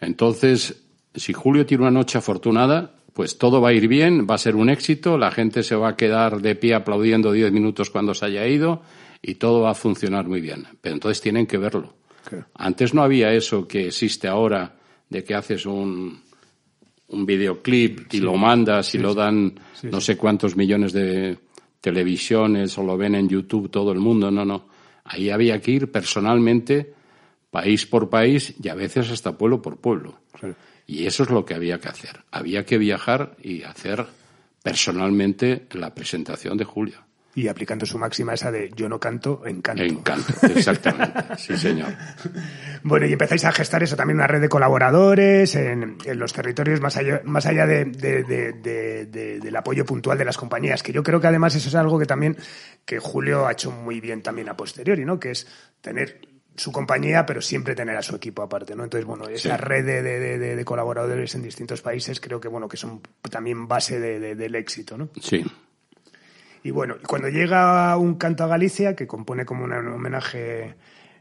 Entonces, si Julio tiene una noche afortunada, pues todo va a ir bien, va a ser un éxito, la gente se va a quedar de pie aplaudiendo diez minutos cuando se haya ido y todo va a funcionar muy bien. Pero entonces tienen que verlo. Antes no había eso que existe ahora de que haces un, un videoclip y lo mandas y lo dan no sé cuántos millones de televisiones o lo ven en YouTube todo el mundo. No, no. Ahí había que ir personalmente, país por país y a veces hasta pueblo por pueblo. Y eso es lo que había que hacer. Había que viajar y hacer personalmente la presentación de Julio y aplicando su máxima esa de yo no canto, encanto. Encanto, exactamente. sí, señor. Bueno, y empezáis a gestar eso también una red de colaboradores en, los territorios más allá, más allá de, del apoyo puntual de las compañías, que yo creo que además eso es algo que también que Julio ha hecho muy bien también a posteriori, ¿no? Que es tener su compañía, pero siempre tener a su equipo aparte, ¿no? Entonces, bueno, esa red de, colaboradores en distintos países creo que, bueno, que son también base del éxito, ¿no? Sí. Y bueno, cuando llega un canto a Galicia, que compone como un homenaje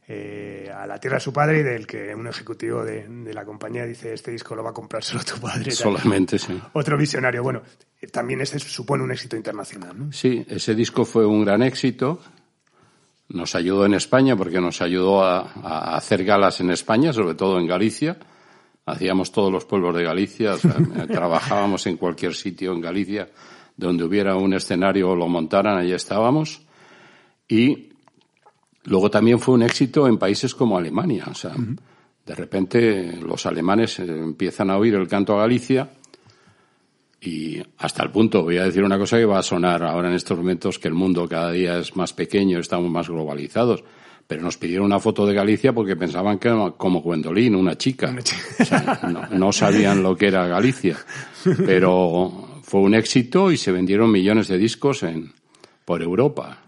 eh, a la tierra de su padre y del que un ejecutivo de, la compañía dice este disco lo va a comprar solo tu padre. Solamente, sí. Otro visionario. Bueno, también ese supone un éxito internacional. ¿no? Sí, ese disco fue un gran éxito. Nos ayudó en España porque nos ayudó a, a hacer galas en España, sobre todo en Galicia. Hacíamos todos los pueblos de Galicia, trabajábamos en cualquier sitio en Galicia donde hubiera un escenario o lo montaran, allí estábamos. Y luego también fue un éxito en países como Alemania. O sea, de repente los alemanes empiezan a oír el canto a Galicia y hasta el punto, voy a decir una cosa que va a sonar ahora en estos momentos, que el mundo cada día es más pequeño, estamos más globalizados pero nos pidieron una foto de Galicia porque pensaban que era como Gwendolyn, una chica. no, sabían lo que era Galicia. Pero fue un éxito y se vendieron millones de discos en, por Europa.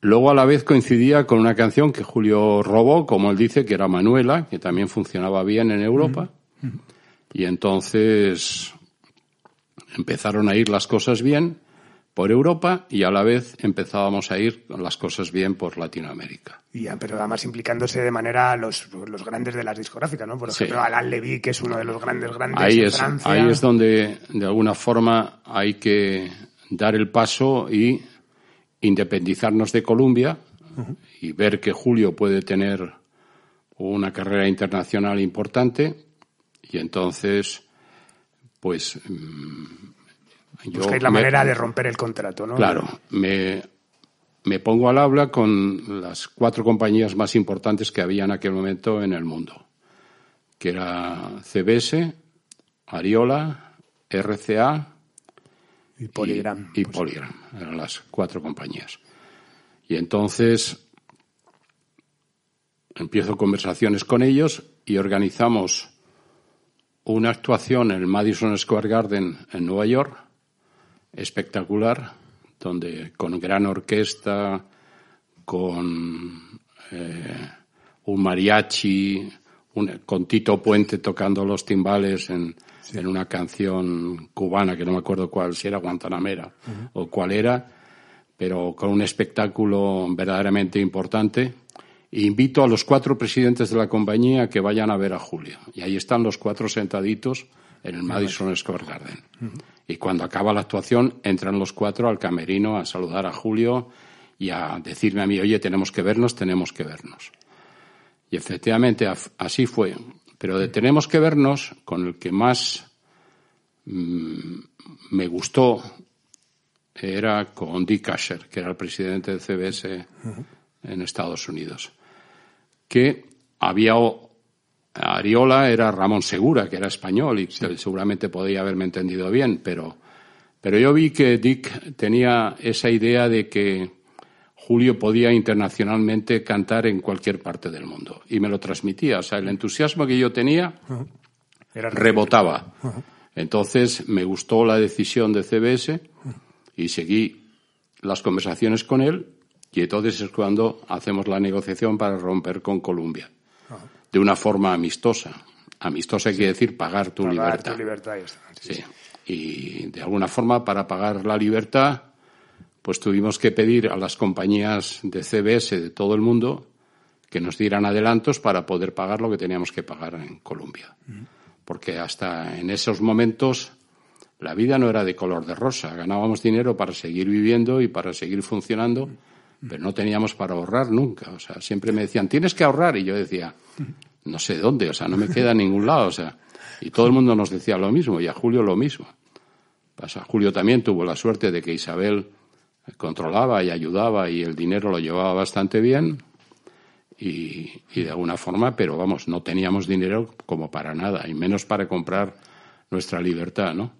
Luego a la vez coincidía con una canción que Julio robó, como él dice, que era Manuela, que también funcionaba bien en Europa. Y entonces empezaron a ir las cosas bien por Europa y a la vez empezábamos a ir las cosas bien por Latinoamérica. Ya, pero además implicándose de manera los, los grandes de las discográficas, ¿no? Por ejemplo, Alan Levy, que es uno de los grandes, grandes ahí de es, Francia. Ahí es donde, de alguna forma, hay que dar el paso y independizarnos de Colombia y ver que Julio puede tener una carrera internacional importante y entonces, pues mm, Buscáis la manera de romper el contrato, ¿no? Claro, me, me pongo al habla con las cuatro compañías más importantes que había en aquel momento en el mundo, que era CBS, Ariola, RCA y Polygram. Y, pues. eran las cuatro compañías. Y entonces empiezo conversaciones con ellos y organizamos una actuación en el Madison Square Garden en Nueva York espectacular, donde con gran orquesta, con eh, un mariachi, con Tito Puente tocando los timbales en, en, una canción cubana que no me acuerdo cuál, si era Guantanamera o cuál era, pero con un espectáculo verdaderamente importante. E invito a los cuatro presidentes de la compañía que vayan a ver a Julio. Y ahí están los cuatro sentaditos en el Madison Square Garden. Y cuando acaba la actuación, entran los cuatro al camerino a saludar a Julio y a decirme a mí, oye, tenemos que vernos, tenemos que vernos. Y efectivamente así fue. Pero tenemos que vernos con el que más mm, me gustó era con Dick Asher, que era el presidente de CBS en Estados Unidos. Que había Ariola era Ramón Segura, que era español y seguramente podía haberme entendido bien, pero, pero yo vi que Dick tenía esa idea de que Julio podía internacionalmente cantar en cualquier parte del mundo y me lo transmitía. O sea, el entusiasmo que yo tenía rebotaba. Entonces me gustó la decisión de CBS y seguí las conversaciones con él y entonces es cuando hacemos la negociación para romper con Colombia de una forma amistosa. Amistosa quiere decir pagar tu libertad. Tu libertad sí. Y de alguna forma, para pagar la libertad, pues tuvimos que pedir a las compañías de CBS de todo el mundo que nos dieran adelantos para poder pagar lo que teníamos que pagar en Colombia. Porque hasta en esos momentos la vida no era de color de rosa. Ganábamos dinero para seguir viviendo y para seguir funcionando pero no teníamos para ahorrar nunca. O sea, siempre me decían, tienes que ahorrar. Y yo decía, no sé dónde, o sea, no me queda en ningún lado. O sea, y todo el mundo nos decía lo mismo, y a Julio lo mismo. Pasa, Julio también tuvo la suerte de que Isabel controlaba y ayudaba y el dinero lo llevaba bastante bien. Y, y de alguna forma, pero vamos, no teníamos dinero como para nada, y menos para comprar nuestra libertad, ¿no?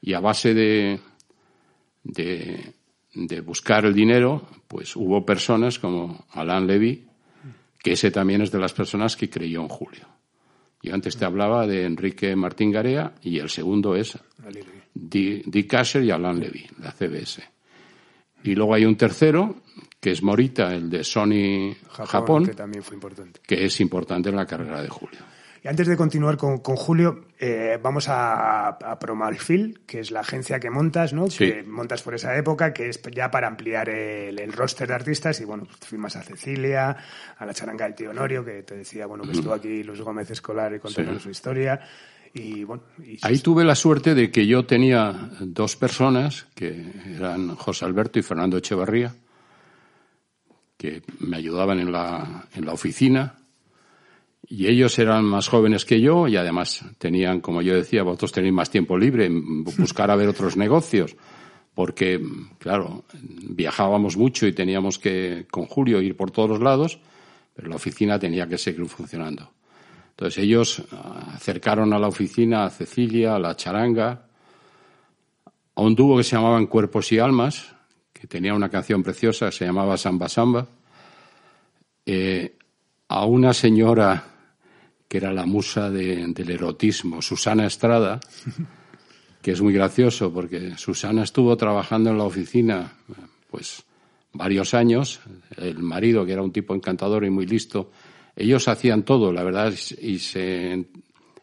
Y a base de, de de buscar el dinero, pues hubo personas como Alain Levy, que ese también es de las personas que creyó en Julio. Yo antes te hablaba de Enrique Martín Garea y el segundo es Dick Kasser y Alain Levy, la CBS. Y luego hay un tercero, que es Morita, el de Sony Japón, que también fue importante. Que es importante en la carrera de Julio. Y antes de continuar con, Julio, eh, vamos a, a, Promalfil, que es la agencia que montas, ¿no? Que montas por esa época, que es ya para ampliar el, el roster de artistas. Y bueno, firmas a Cecilia, a la charanga del tío Honorio, que te decía, bueno, que estuvo aquí Luis Gómez Escolar y contando su historia. Y, bueno, Ahí tuve la suerte de que yo tenía dos personas, que eran José Alberto y Fernando Echevarría, que me ayudaban en la, en la oficina y ellos eran más jóvenes que yo y además tenían, como yo decía, vosotros tenéis más tiempo libre, buscar a ver otros negocios, porque, claro, viajábamos mucho y teníamos que, con Julio, ir por todos los lados, pero la oficina tenía que seguir funcionando. Entonces ellos acercaron a la oficina a Cecilia, a la charanga, a un dúo que se llamaban Cuerpos y Almas, que tenía una canción preciosa se llamaba Samba Samba, eh, a una señora que era la musa del erotismo, Susana Estrada, que es muy gracioso porque Susana estuvo trabajando en la oficina pues varios años, el marido que era un tipo encantador y muy listo, ellos hacían todo, la verdad, y se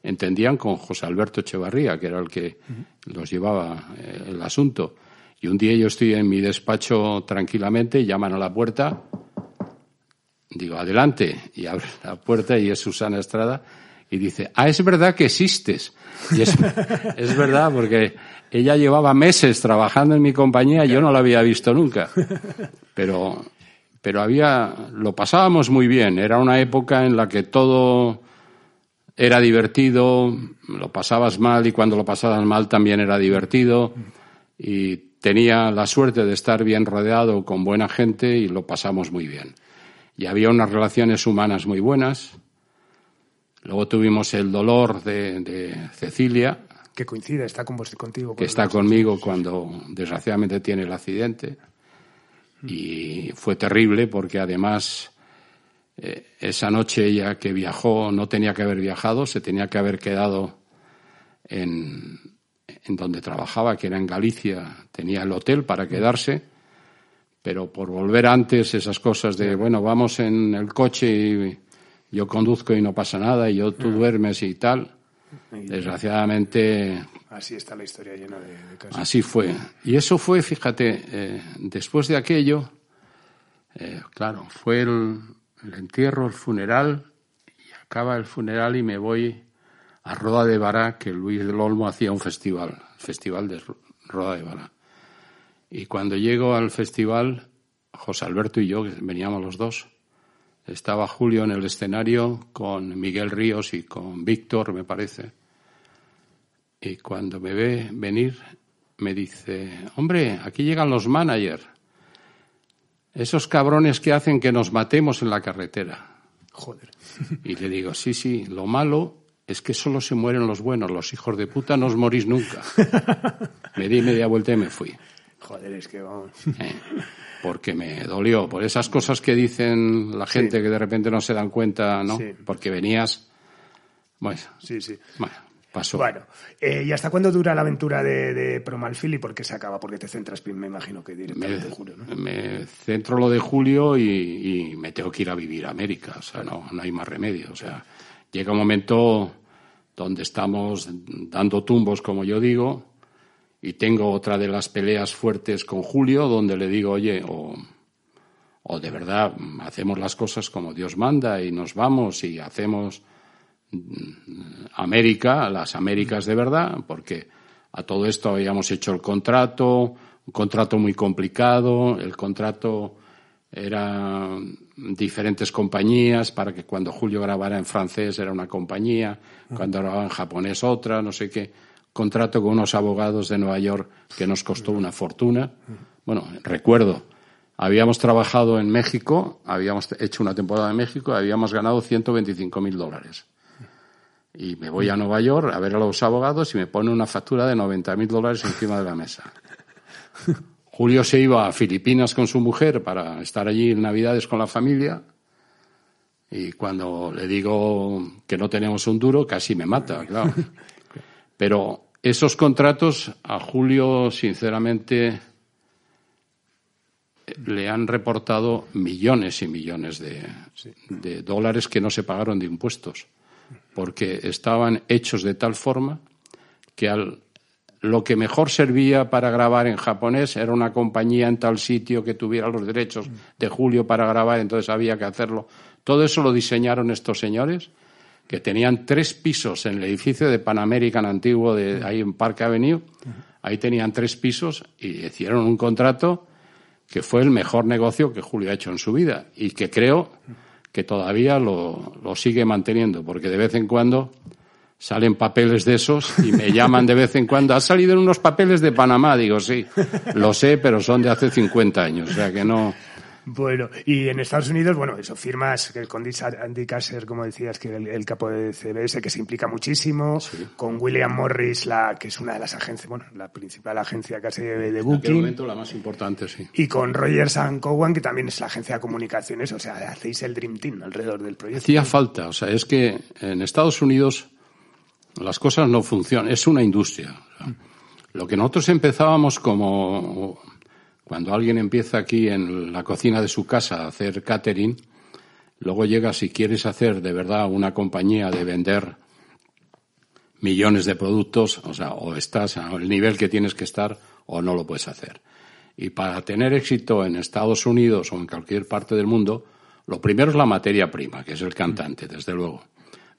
entendían con José Alberto Echevarría, que era el que los llevaba eh, el asunto. Y un día yo estoy en mi despacho tranquilamente, llaman a la puerta Digo, adelante. Y abre la puerta y es Susana Estrada y dice, ah, es verdad que existes. Y es, es verdad porque ella llevaba meses trabajando en mi compañía y yo no la había visto nunca. Pero, pero había, lo pasábamos muy bien. Era una época en la que todo era divertido, lo pasabas mal y cuando lo pasabas mal también era divertido. Y tenía la suerte de estar bien rodeado con buena gente y lo pasamos muy bien y había unas relaciones humanas muy buenas. Luego tuvimos el dolor de, Cecilia. Que coincide, está con vos, contigo. Que está conmigo cuando desgraciadamente tiene el accidente. Y fue terrible porque además eh, esa noche ella que viajó no tenía que haber viajado, se tenía que haber quedado en, en donde trabajaba, que era en Galicia. Tenía el hotel para quedarse pero por volver antes esas cosas de, bueno, vamos en el coche y yo conduzco y no pasa nada y yo tú duermes y tal, desgraciadamente... Así está la historia llena de, casos. Así fue. Y eso fue, fíjate, eh, después de aquello, eh, claro, fue el, entierro, el funeral, y acaba el funeral y me voy a Roda de Bará, que Luis del Olmo hacía un festival, el festival de Roda de Bará. Y cuando llego al festival, José Alberto y yo, que veníamos los dos, estaba Julio en el escenario con Miguel Ríos y con Víctor, me parece. Y cuando me ve venir, me dice, hombre, aquí llegan los managers. Esos cabrones que hacen que nos matemos en la carretera. Joder. Y le digo, sí, sí, lo malo es que solo se mueren los buenos, los hijos de puta no os morís nunca. me di media vuelta y me fui. Joder, es que vamos. Eh, porque me dolió, por esas cosas que dicen la gente que de repente no se dan cuenta, ¿no? Porque venías. Bueno, sí, sí. Bueno, pasó. Bueno, eh, ¿y hasta cuándo dura la aventura de, de Promalfil y por qué se acaba? Porque te centras, me imagino que directamente me, en julio, ¿no? Me centro lo de julio y, y, me tengo que ir a vivir a América, o sea, no, no hay más remedio. O sea, llega un momento donde estamos dando tumbos, como yo digo, y tengo otra de las peleas fuertes con Julio, donde le digo, oye, o, o de verdad hacemos las cosas como Dios manda y nos vamos y hacemos América, las Américas de verdad, porque a todo esto habíamos hecho el contrato, un contrato muy complicado, el contrato era diferentes compañías para que cuando Julio grabara en francés era una compañía, cuando grababa en japonés otra, no sé qué contrato con unos abogados de Nueva York que nos costó una fortuna. Bueno, recuerdo, habíamos trabajado en México, habíamos hecho una temporada en México, habíamos ganado 125 mil dólares. Y me voy a Nueva York a ver a los abogados y me pone una factura de 90 mil dólares encima de la mesa. Julio se iba a Filipinas con su mujer para estar allí en Navidades con la familia. Y cuando le digo que no tenemos un duro, casi me mata, claro. Pero esos contratos a Julio, sinceramente, le han reportado millones y millones de, de, dólares que no se pagaron de impuestos, porque estaban hechos de tal forma que al, lo que mejor servía para grabar en japonés era una compañía en tal sitio que tuviera los derechos de Julio para grabar, entonces había que hacerlo. Todo eso lo diseñaron estos señores que tenían tres pisos en el edificio de Pan American antiguo de ahí en Park Avenue. Ahí tenían tres pisos y hicieron un contrato que fue el mejor negocio que Julio ha hecho en su vida y que creo que todavía lo, lo sigue manteniendo, porque de vez en cuando salen papeles de esos y me llaman de vez en cuando. Ha salido en unos papeles de Panamá, digo, sí, lo sé, pero son de hace 50 años, o sea que no, bueno, y en Estados Unidos, bueno, eso, firmas con Andy Kasser, como decías, que el, el capo de CBS, que se implica muchísimo, sí. con William Morris, la que es una de las agencias, bueno, la principal agencia casi de, de Booking. En momento la más importante, sí. Y con Rogers and Cowan, que también es la agencia de comunicaciones, o sea, hacéis el Dream Team alrededor del proyecto. Hacía falta, o sea, es que en Estados Unidos las cosas no funcionan, es una industria. O sea, lo que nosotros empezábamos como cuando alguien empieza aquí en la cocina de su casa a hacer catering, luego llega si quieres hacer de verdad una compañía de vender millones de productos, o sea, o estás al nivel que tienes que estar o no lo puedes hacer. Y para tener éxito en Estados Unidos o en cualquier parte del mundo, lo primero es la materia prima, que es el cantante, desde luego.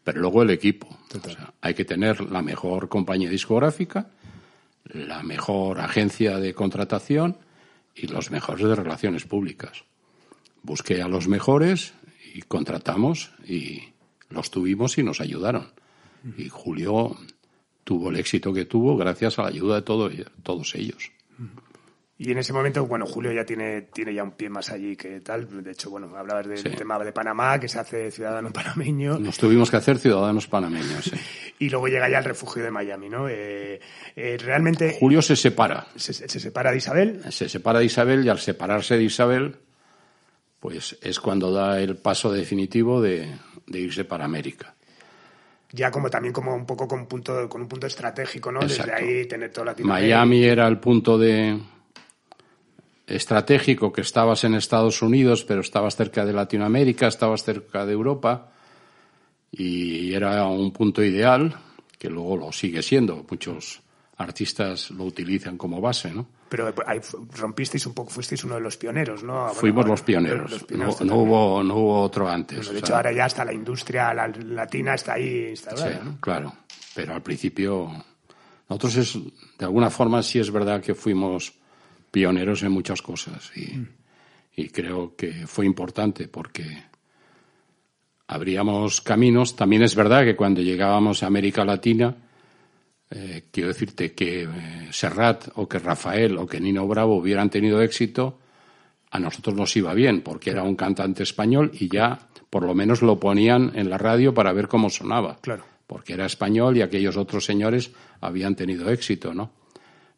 Pero luego el equipo. O sea, hay que tener la mejor compañía discográfica, la mejor agencia de contratación, y los mejores de relaciones públicas. Busqué a los mejores y contratamos y los tuvimos y nos ayudaron. Y Julio tuvo el éxito que tuvo gracias a la ayuda de todo, todos ellos. Y en ese momento, bueno, Julio ya tiene, tiene ya un pie más allí que tal. De hecho, bueno, hablabas del sí. tema de Panamá, que se hace ciudadano panameño. Nos tuvimos que hacer ciudadanos panameños, sí. y luego llega ya el refugio de Miami, ¿no? Eh, eh, realmente... Julio se separa. Se, se, separa de Isabel. Se separa de Isabel y al separarse de Isabel, pues es cuando da el paso definitivo de, de irse para América ya como también como un poco con punto con un punto estratégico, ¿no? Exacto. Desde ahí tener toda Latinoamérica. Miami era el punto de estratégico que estabas en Estados Unidos, pero estabas cerca de Latinoamérica, estabas cerca de Europa y era un punto ideal que luego lo sigue siendo. Muchos artistas lo utilizan como base, ¿no? Pero ahí rompisteis un poco, fuisteis uno de los pioneros, ¿no? Bueno, Fuimos los pioneros, los pioneros no, no, hubo, no hubo otro antes. De hecho, o sea, ahora ya hasta la industria la, latina está ahí instalada. Sí, ¿no? claro. Pero al principio, nosotros es, de alguna forma sí es verdad que fuimos pioneros en muchas cosas y, mm. y creo que fue importante porque abríamos caminos. También es verdad que cuando llegábamos a América Latina, eh, quiero decirte que eh, Serrat o que Rafael o que Nino Bravo hubieran tenido éxito, a nosotros nos iba bien, porque era un cantante español y ya por lo menos lo ponían en la radio para ver cómo sonaba. Claro. Porque era español y aquellos otros señores habían tenido éxito, ¿no?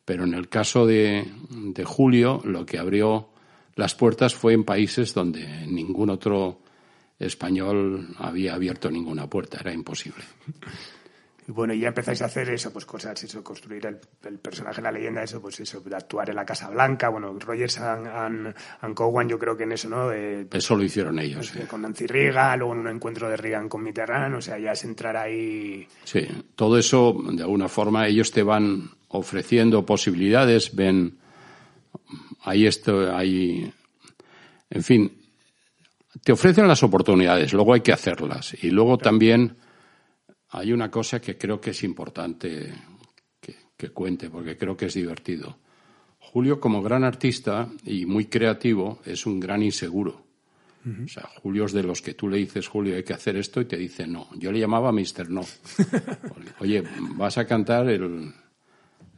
Pero en el caso de, de Julio, lo que abrió las puertas fue en países donde ningún otro español había abierto ninguna puerta, era imposible. Y bueno, ya empezáis a hacer eso, pues cosas, eso, construir el, personaje, la leyenda, eso, pues eso, actuar en la Casa Blanca, bueno, Rogers and, Cowan, yo creo que en eso, ¿no? eso lo hicieron ellos. Pues, con Nancy Reagan, luego en un encuentro de Reagan con Mitterrand, o sea, ya es entrar ahí. Sí, todo eso, de alguna forma, ellos te van ofreciendo posibilidades, ven, ahí esto, ahí, en fin, te ofrecen las oportunidades, luego hay que hacerlas. Y luego también hay una cosa que creo que es importante que, cuente, porque creo que es divertido. Julio, como gran artista y muy creativo, es un gran inseguro. O sea, Julio es de los que tú le dices, Julio, hay que hacer esto, y te dice no. Yo le llamaba Mr. No. Oye, vas a cantar el,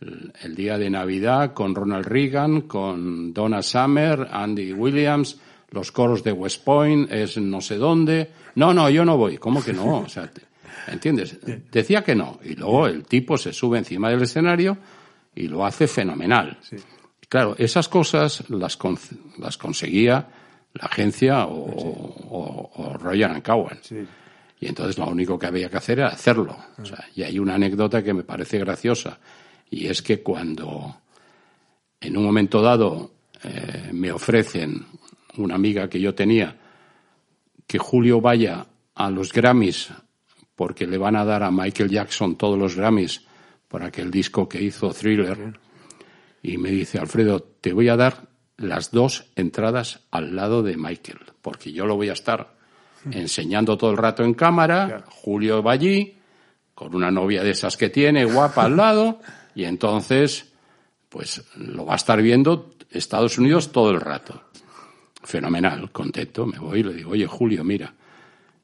el, día de Navidad con Ronald Reagan, con Donna Summer, Andy Williams, los coros de West Point, es no sé dónde. No, no, yo no voy. ¿Cómo que no? O sea, ¿entiendes? Decía que no. Y luego el tipo se sube encima del escenario y lo hace fenomenal. Claro, esas cosas las, las conseguía la agencia o, o, Roger and Cowan. Y entonces lo único que había que hacer era hacerlo. O sea, y hay una anécdota que me parece graciosa. Y es que cuando en un momento dado eh, me ofrecen una amiga que yo tenía que Julio vaya a los Grammys porque le van a dar a Michael Jackson todos los Grammys por aquel disco que hizo Thriller. Y me dice, Alfredo, te voy a dar las dos entradas al lado de Michael, porque yo lo voy a estar enseñando todo el rato en cámara. Julio va allí, con una novia de esas que tiene, guapa al lado, y entonces, pues lo va a estar viendo Estados Unidos todo el rato. Fenomenal, contento, me voy y le digo, oye Julio, mira,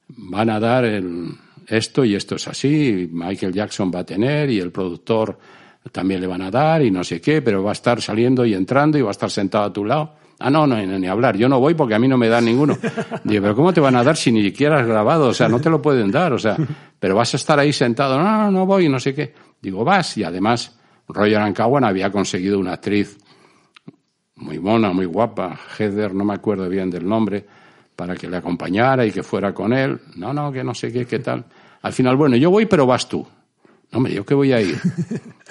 van a dar el, esto y esto es así, Michael Jackson va a tener y el productor también le van a dar y no sé qué, pero va a estar saliendo y entrando y va a estar sentado a tu lado. Ah, no, no, ni hablar. Yo no voy porque a mí no me dan ninguno. Digo, pero ¿cómo te van a dar si ni siquiera has grabado? O sea, no te lo pueden dar. O sea, pero vas a estar ahí sentado. No, no, no voy, no sé qué. Digo, vas. Y además, Roger Ancawan había conseguido una actriz muy mona, muy guapa. Heather, no me acuerdo bien del nombre para que le acompañara y que fuera con él. No, no, que no sé qué, qué tal. Al final, bueno, yo voy, pero vas tú. No, hombre, ¿yo qué voy a ir?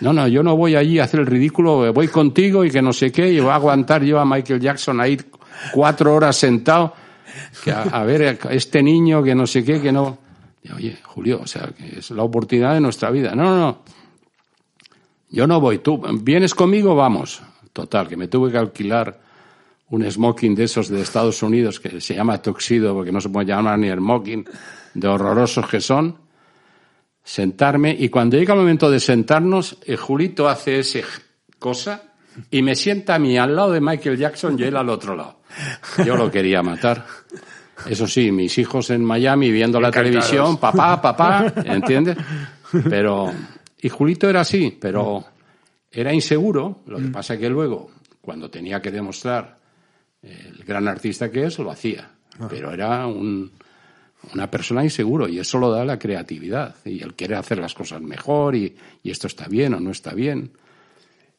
No, no, yo no voy allí a hacer el ridículo, voy contigo y que no sé qué, y voy a aguantar yo a Michael Jackson ahí cuatro horas sentado, que a, ver, este niño que no sé qué, que no... Oye, Julio, o sea, que es la oportunidad de nuestra vida. No, no, no. Yo no voy, tú vienes conmigo, vamos. Total, que me tuve que alquilar un smoking de esos de Estados Unidos que se llama toxido porque no se puede llamar ni smoking, de horrorosos que son, sentarme y cuando llega el momento de sentarnos, el Julito hace esa cosa y me sienta a mí al lado de Michael Jackson y él al otro lado. Yo lo quería matar. Eso sí, mis hijos en Miami viendo la televisión, papá, papá, ¿entiendes? Pero, y Julito era así, pero era inseguro. Lo que pasa es que luego, cuando tenía que demostrar el gran artista que es, lo hacía. Ah. Pero era un, una persona inseguro y eso lo da la creatividad y él quiere hacer las cosas mejor y, y esto está bien o no está bien.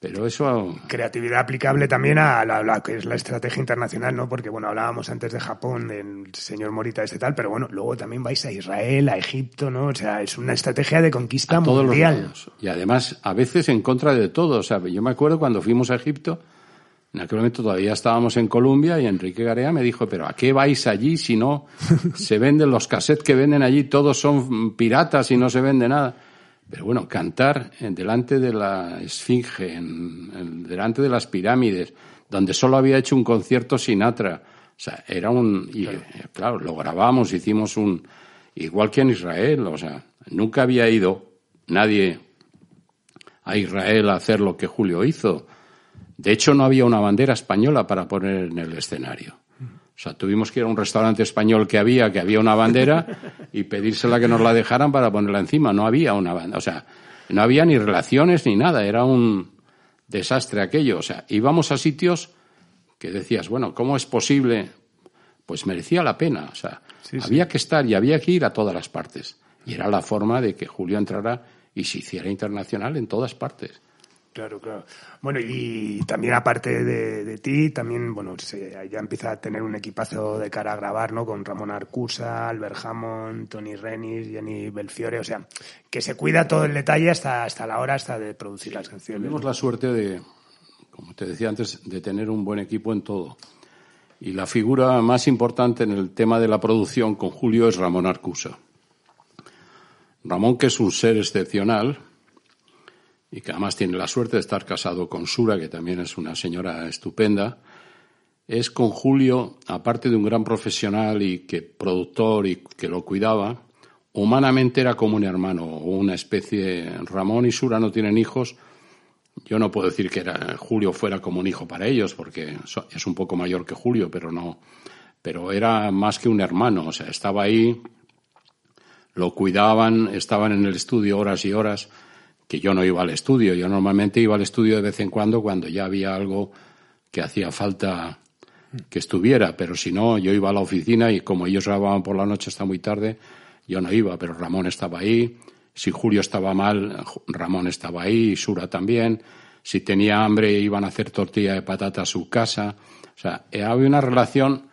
Pero eso. Creatividad aplicable también a la, que es la estrategia internacional, ¿no? Porque, bueno, hablábamos antes de Japón, del señor Morita, ese tal, pero bueno, luego también vais a Israel, a Egipto, ¿no? O sea, es una estrategia de conquista mundial. y además, a veces en contra de todo. O sea, yo me acuerdo cuando fuimos a Egipto, en aquel momento todavía estábamos en Colombia y Enrique Garea me dijo, pero ¿a qué vais allí si no se venden los cassettes que venden allí? Todos son piratas y no se vende nada. Pero bueno, cantar delante de la Esfinge, en, delante de las pirámides, donde solo había hecho un concierto Sinatra. O sea, era un... Y, claro. Eh, claro, lo grabamos, hicimos un... Igual que en Israel, o sea, nunca había ido nadie a Israel a hacer lo que Julio hizo. De hecho, no había una bandera española para poner en el escenario. O sea, tuvimos que ir a un restaurante español que había, que había una bandera, y pedírsela que nos la dejaran para ponerla encima. No había una bandera. O sea, no había ni relaciones ni nada. Era un desastre aquello. O sea, íbamos a sitios que decías, bueno, ¿cómo es posible? Pues merecía la pena. O sea, había que estar y había que ir a todas las partes. Y era la forma de que Julio entrara y se hiciera internacional en todas partes. Claro, claro. Bueno, y también aparte de, ti, también, bueno, ya empieza a tener un equipazo de cara a grabar, ¿no? Con Ramón Arcusa, Albert Hammond, Tony Renis, Jenny Belfiore, o sea, que se cuida todo el detalle hasta, hasta la hora hasta de producir las canciones. Tenemos la suerte de, como te decía antes, de tener un buen equipo en todo. Y la figura más importante en el tema de la producción con Julio es Ramón Arcusa. Ramón, que es un ser excepcional, y que además tiene la suerte de estar casado con Sura, que también es una señora estupenda, es con Julio, aparte de un gran profesional y que productor y que lo cuidaba, humanamente era como un hermano o una especie. Ramón y Sura no tienen hijos. Yo no puedo decir que era, Julio fuera como un hijo para ellos, porque es un poco mayor que Julio, pero no. Pero era más que un hermano, o sea, estaba ahí, lo cuidaban, estaban en el estudio horas y horas que yo no iba al estudio. Yo normalmente iba al estudio de vez en cuando cuando ya había algo que hacía falta que estuviera, pero si no, yo iba a la oficina y como ellos grababan por la noche hasta muy tarde, yo no iba, pero Ramón estaba ahí. Si Julio estaba mal, Ramón estaba ahí, y Sura también. Si tenía hambre, iban a hacer tortilla de patata a su casa. O sea, había una relación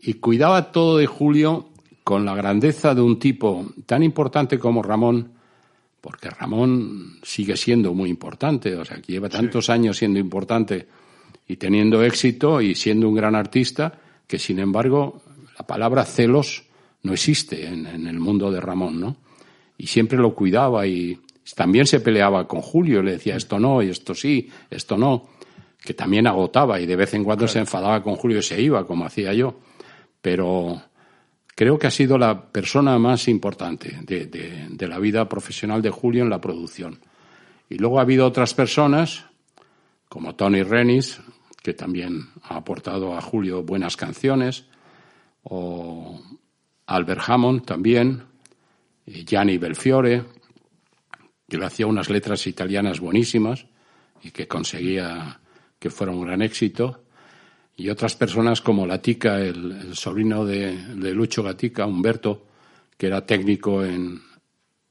y cuidaba todo de Julio con la grandeza de un tipo tan importante como Ramón, porque Ramón sigue siendo muy importante, o sea, que lleva tantos años siendo importante y teniendo éxito y siendo un gran artista, que sin embargo la palabra celos no existe en, el mundo de Ramón, ¿no? Y siempre lo cuidaba y también se peleaba con Julio, le decía esto no, y esto sí, esto no, que también agotaba y de vez en cuando se enfadaba con Julio y se iba, como hacía yo. Pero creo que ha sido la persona más importante de, la vida profesional de Julio en la producción. Y luego ha habido otras personas, como Tony Renis, que también ha aportado a Julio buenas canciones, o Albert Hammond también, Gianni Belfiore, que le hacía unas letras italianas buenísimas y que conseguía que fuera un gran éxito y otras personas como Latica, el, el sobrino de, Lucho Gatica, Humberto, que era técnico en,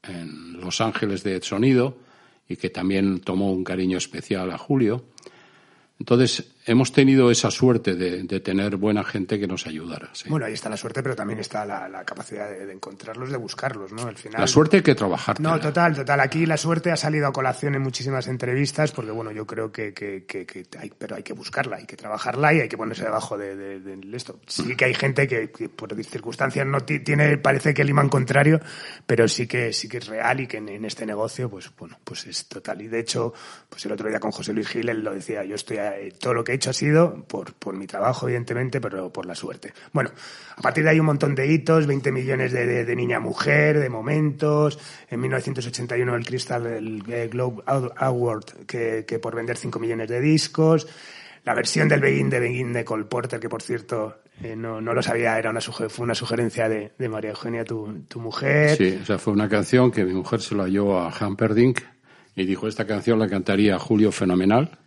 en Los Ángeles de sonido y que también tomó un cariño especial a Julio. Entonces, hemos tenido esa suerte de, tener buena gente que nos ayudara. Bueno, ahí está la suerte, pero también está la, capacidad de, encontrarlos, de buscarlos, ¿no? Al final... La suerte hay que trabajar. No, total, total. Aquí la suerte ha salido a colación en muchísimas entrevistas, porque bueno, yo creo que, que, que, hay, pero hay que buscarla, hay que trabajarla y hay que ponerse debajo de, esto. Sí que hay gente que, por circunstancias no tiene, parece que el imán contrario, pero sí que sí que es real y que en, este negocio, pues bueno, pues es total. Y de hecho, pues el otro día con José Luis Gil él lo decía, yo estoy eh, todo lo que he hecho ha sido por, por mi trabajo, evidentemente, pero por la suerte. Bueno, a partir de ahí un montón de hitos, 20 millones de, de, niña-mujer, de momentos. En 1981 el Crystal el Globe Award, que, que por vender 5 millones de discos la versión del Begin de Begin de Cole Porter, que por cierto eh, no, no, lo sabía, era una fue una sugerencia de, de María Eugenia, tu, tu, mujer. Sí, o sea, fue una canción que mi mujer se la halló a Hamperdinck y dijo, esta canción la cantaría Julio fenomenal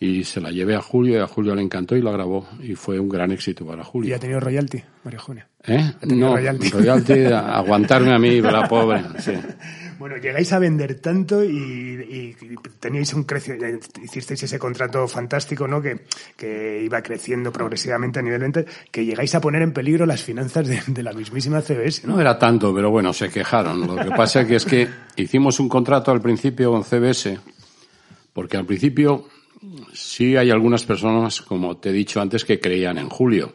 y se la llevé a Julio y a Julio le encantó y la grabó y fue un gran éxito para Julio. ¿Y ha tenido royalty, María Julia? ¿Eh? No, royalty, royalty aguantarme a mí, la pobre. Sí. Bueno, llegáis a vender tanto y, teníais un crecimiento, hicisteis ese contrato fantástico, ¿no? Que, que, iba creciendo progresivamente a nivel venta, que llegáis a poner en peligro las finanzas de, la mismísima CBS, ¿no? No era tanto, pero bueno, se quejaron. Lo que pasa es que hicimos un contrato al principio con CBS, porque al principio sí hay algunas personas, como te he dicho antes, que creían en Julio,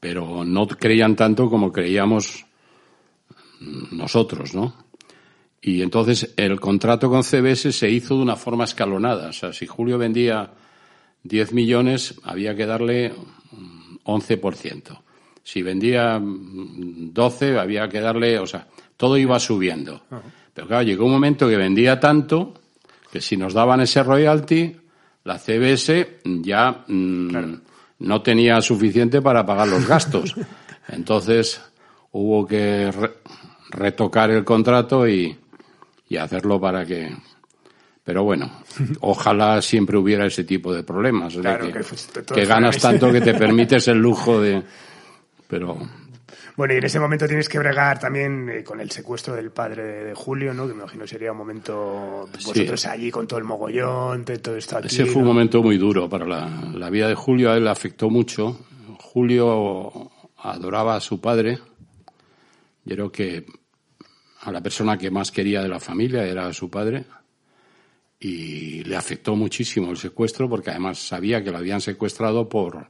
pero no creían tanto como creíamos nosotros, ¿no? Y entonces el contrato con CBS se hizo de una forma escalonada. O sea, si Julio vendía 10 millones, había que darle 11%. Si vendía 12, había que darle, o sea, todo iba subiendo. Pero claro, llegó un momento que vendía tanto que si nos daban ese royalty, la CBS ya mm, no tenía suficiente para pagar los gastos. Entonces hubo que retocar el contrato y, y hacerlo para que pero bueno, ojalá siempre hubiera ese tipo de problemas. que, ganas tanto que te permites el lujo de. Pero. Bueno, y en ese momento tienes que bregar también eh, con el secuestro del padre de, Julio, ¿no? Que me imagino sería un momento. Vosotros allí con todo el mogollón, todo esto aquí. Ese fue un momento muy duro para la, la vida de Julio. A él le afectó mucho. Julio adoraba a su padre. Yo creo que a la persona que más quería de la familia era su padre y le afectó muchísimo el secuestro porque además sabía que lo habían secuestrado por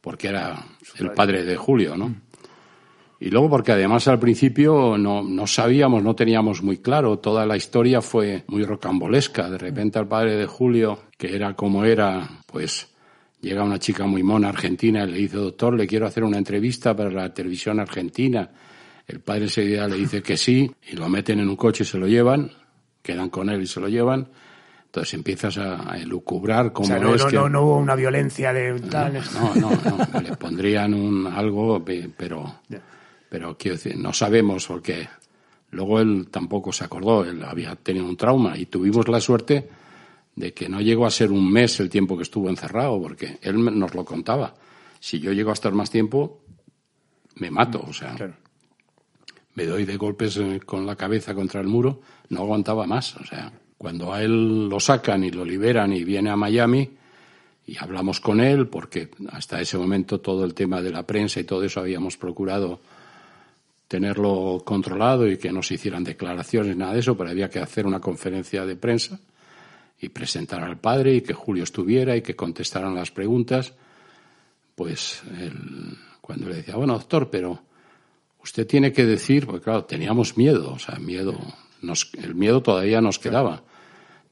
porque era el padre de Julio, ¿no? Y luego porque además al principio no, no sabíamos, no teníamos muy claro, toda la historia fue muy rocambolesca. De repente al padre de Julio, que era como era, pues llega una chica muy mona argentina y le dice, doctor, le quiero hacer una entrevista para la televisión argentina. El padre enseguida le dice que sí y lo meten en un coche y se lo llevan, quedan con él y se lo llevan entonces empiezas a, elucubrar cómo no, es no, que... no, no hubo una violencia de tal... No, no, no, le pondrían un algo, pero, pero quiero decir, no sabemos porque luego él tampoco se acordó, él había tenido un trauma y tuvimos la suerte de que no llegó a ser un mes el tiempo que estuvo encerrado, porque él nos lo contaba. Si yo llego a estar más tiempo, me mato, o sea, me doy de golpes eh, con la cabeza contra el muro, no aguantaba más, o sea. Cuando a él lo sacan y lo liberan y viene a Miami y hablamos con él, porque hasta ese momento todo el tema de la prensa y todo eso habíamos procurado tenerlo controlado y que no se hicieran declaraciones, nada de eso, pero había que hacer una conferencia de prensa y presentar al padre y que Julio estuviera y que contestaran las preguntas. Pues cuando le decía, bueno, doctor, pero usted tiene que decir, porque claro, teníamos miedo, o sea, miedo, el miedo todavía nos quedaba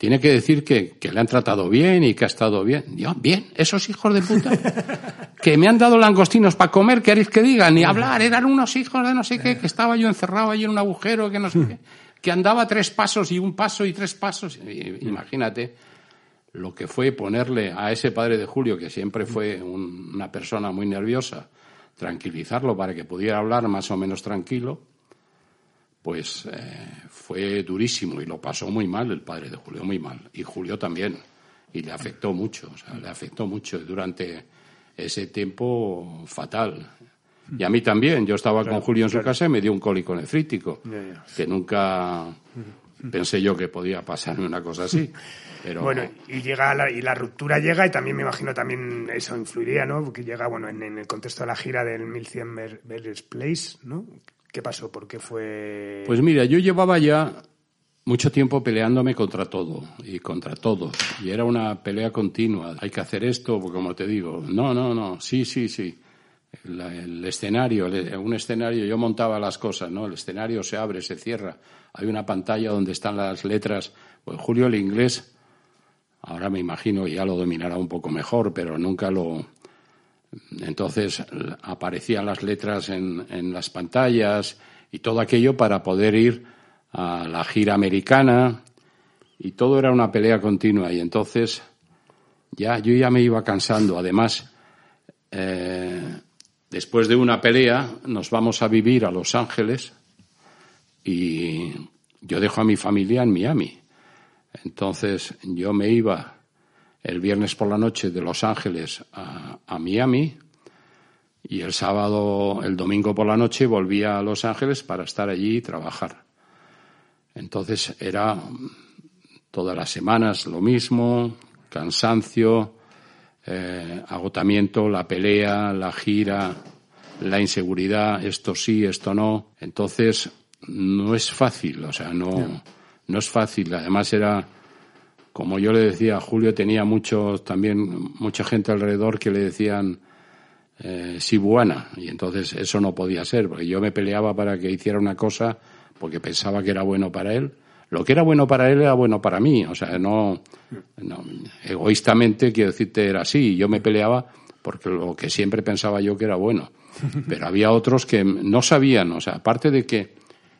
tiene que decir que, le han tratado bien y que ha estado bien. Yo, bien, esos hijos de puta. que me han dado langostinos para comer, queréis que diga, ni hablar, eran unos hijos de no sé qué, que estaba yo encerrado ahí en un agujero, que no sé qué, que andaba tres pasos y un paso y tres pasos. imagínate lo que fue ponerle a ese padre de Julio, que siempre fue una persona muy nerviosa, tranquilizarlo para que pudiera hablar más o menos tranquilo pues eh, fue durísimo y lo pasó muy mal el padre de Julio, muy mal. Y Julio también. Y le afectó mucho, o sea, le afectó mucho durante ese tiempo fatal. Y a mí también. Yo estaba con Julio en su casa y me dio un cólico nefrítico, que nunca pensé yo que podía pasarme una cosa así. Pero... Bueno, y llega la, y la ruptura llega y también me imagino también eso influiría, ¿no? Porque llega, bueno, en, el contexto de la gira del 1100 Berries Place, ¿no? ¿Qué pasó? ¿Por qué fue...? Pues mira, yo llevaba ya mucho tiempo peleándome contra todo y contra todos. Y era una pelea continua. Hay que hacer esto, como te digo. No, no, no. Sí, sí, sí. El, escenario, un escenario, yo montaba las cosas, ¿no? El escenario se abre, se cierra. Hay una pantalla donde están las letras. Pues Julio el inglés, ahora me imagino ya lo dominará un poco mejor, pero nunca lo, entonces aparecían las letras en, en, las pantallas y todo aquello para poder ir a la gira americana y todo era una pelea continua y entonces ya yo ya me iba cansando. Además, eh, después de una pelea nos vamos a vivir a Los Ángeles y yo dejo a mi familia en Miami. Entonces yo me iba el viernes por la noche de Los Ángeles a, Miami y el sábado, el domingo por la noche volvía a Los Ángeles para estar allí y trabajar. Entonces era todas las semanas lo mismo, cansancio, eh, agotamiento, la pelea, la gira, la inseguridad, esto sí, esto no. Entonces no es fácil, o sea, no, no es fácil. Además era como yo le decía, Julio tenía muchos, también mucha gente alrededor que le decían eh, Sibuana, y entonces eso no podía ser, porque yo me peleaba para que hiciera una cosa porque pensaba que era bueno para él. Lo que era bueno para él era bueno para mí, o sea, no, no egoístamente quiero decirte era así, yo me peleaba porque lo que siempre pensaba yo que era bueno, pero había otros que no sabían, o sea, aparte de que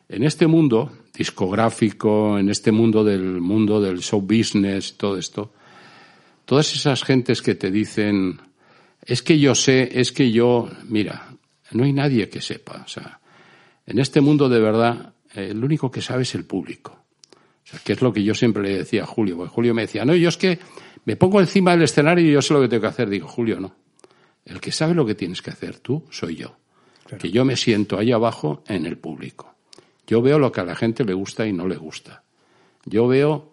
en este mundo discográfico, en este mundo del mundo del show business, todo esto, todas esas gentes que te dicen es que yo sé, es que yo, mira, no hay nadie que sepa. O sea, en este mundo de verdad, eh, el único que sabe es el público. O sea, que es lo que yo siempre le decía a Julio. Porque Julio me decía, no, yo es que me pongo encima del escenario y yo sé lo que tengo que hacer. Digo, Julio, no. El que sabe lo que tienes que hacer tú soy yo. Que yo me siento ahí abajo en el público. Yo veo lo que a la gente le gusta y no le gusta. Yo veo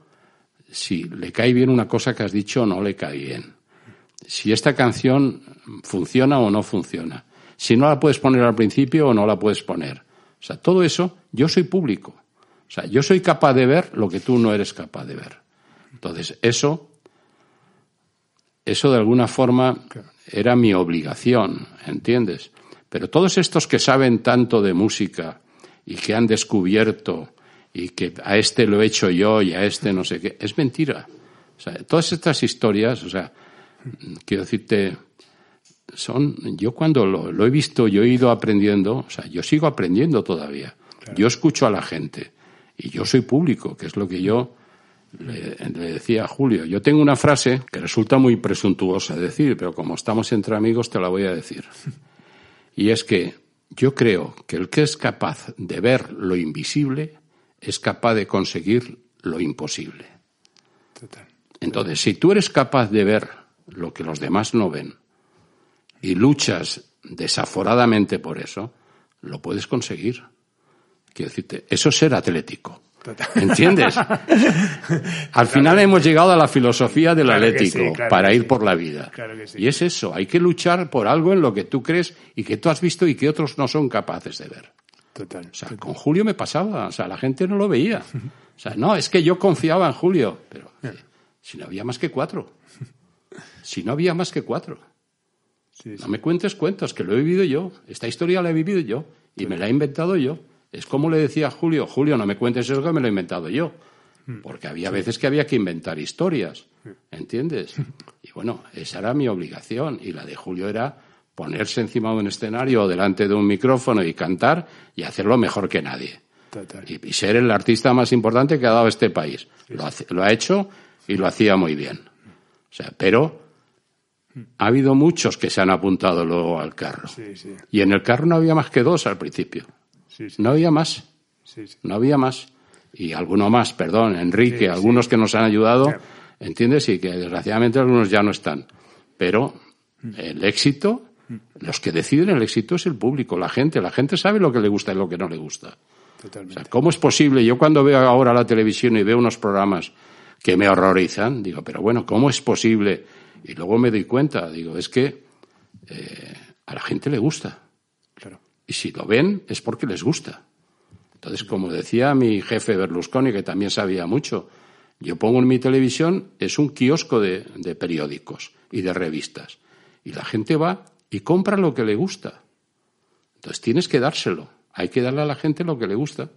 si le cae bien una cosa que has dicho o no le cae bien. Si esta canción funciona o no funciona. Si no la puedes poner al principio o no la puedes poner. O sea, todo eso, yo soy público. O sea, yo soy capaz de ver lo que tú no eres capaz de ver. Entonces, eso, eso de alguna forma era mi obligación, ¿entiendes? Pero todos estos que saben tanto de música y que han descubierto y que a este lo he hecho yo y a este no sé qué, es mentira. O sea, todas estas historias, o sea, quiero decirte, son, yo cuando lo, he visto, yo he ido aprendiendo, o sea, yo sigo aprendiendo todavía. Yo escucho a la gente y yo soy público, que es lo que yo le, decía a Julio. Yo tengo una frase que resulta muy presuntuosa decir, pero como estamos entre amigos te la voy a decir. Y es que yo creo que el que es capaz de ver lo invisible es capaz de conseguir lo imposible. Entonces, si tú eres capaz de ver lo que los demás no ven y luchas desaforadamente por eso, lo puedes conseguir. Quiero decirte, eso es ser atlético. ¿Entiendes? Al final hemos llegado a la filosofía del atlético para ir por la vida. y es eso, hay que luchar por algo en lo que tú crees y que tú has visto y que otros no son capaces de ver. Total. O sea, con Julio me pasaba, o sea, la gente no lo veía. O sea, no, es que yo confiaba en Julio, pero si no había más que cuatro. Si no había más que cuatro. No me cuentes cuentos, que lo he vivido yo. Esta historia la he vivido yo y me la he inventado yo. Es como le decía a Julio, Julio, no me cuentes eso que me lo he inventado yo. Mm. Porque había veces que había que inventar historias, ¿entiendes? Y bueno, esa era mi obligación. Y la de Julio era ponerse encima de un escenario o delante de un micrófono y cantar y hacerlo mejor que nadie. Y, ser el artista más importante que ha dado este país. Lo, lo ha hecho y lo hacía muy bien. O sea, pero ha habido muchos que se han apuntado luego al carro. Y en el carro no había más que dos al principio. No había más. No había más. Y alguno más, perdón, Enrique, algunos que nos han ayudado, ¿entiendes? Y que desgraciadamente algunos ya no están. Pero mm. el éxito, mm. los que deciden el éxito es el público, la gente. La gente sabe lo que le gusta y lo que no le gusta. ¿cómo es posible? Yo cuando veo ahora la televisión y veo unos programas que me horrorizan, digo, pero bueno, ¿cómo es posible? Y luego me doy cuenta, digo, es que eh, a la gente le gusta. Y si lo ven es porque les gusta. Entonces, como decía mi jefe Berlusconi, que también sabía mucho, yo pongo en mi televisión, es un kiosco de, periódicos y de revistas. Y la gente va y compra lo que le gusta. Entonces tienes que dárselo. Hay que darle a la gente lo que le gusta.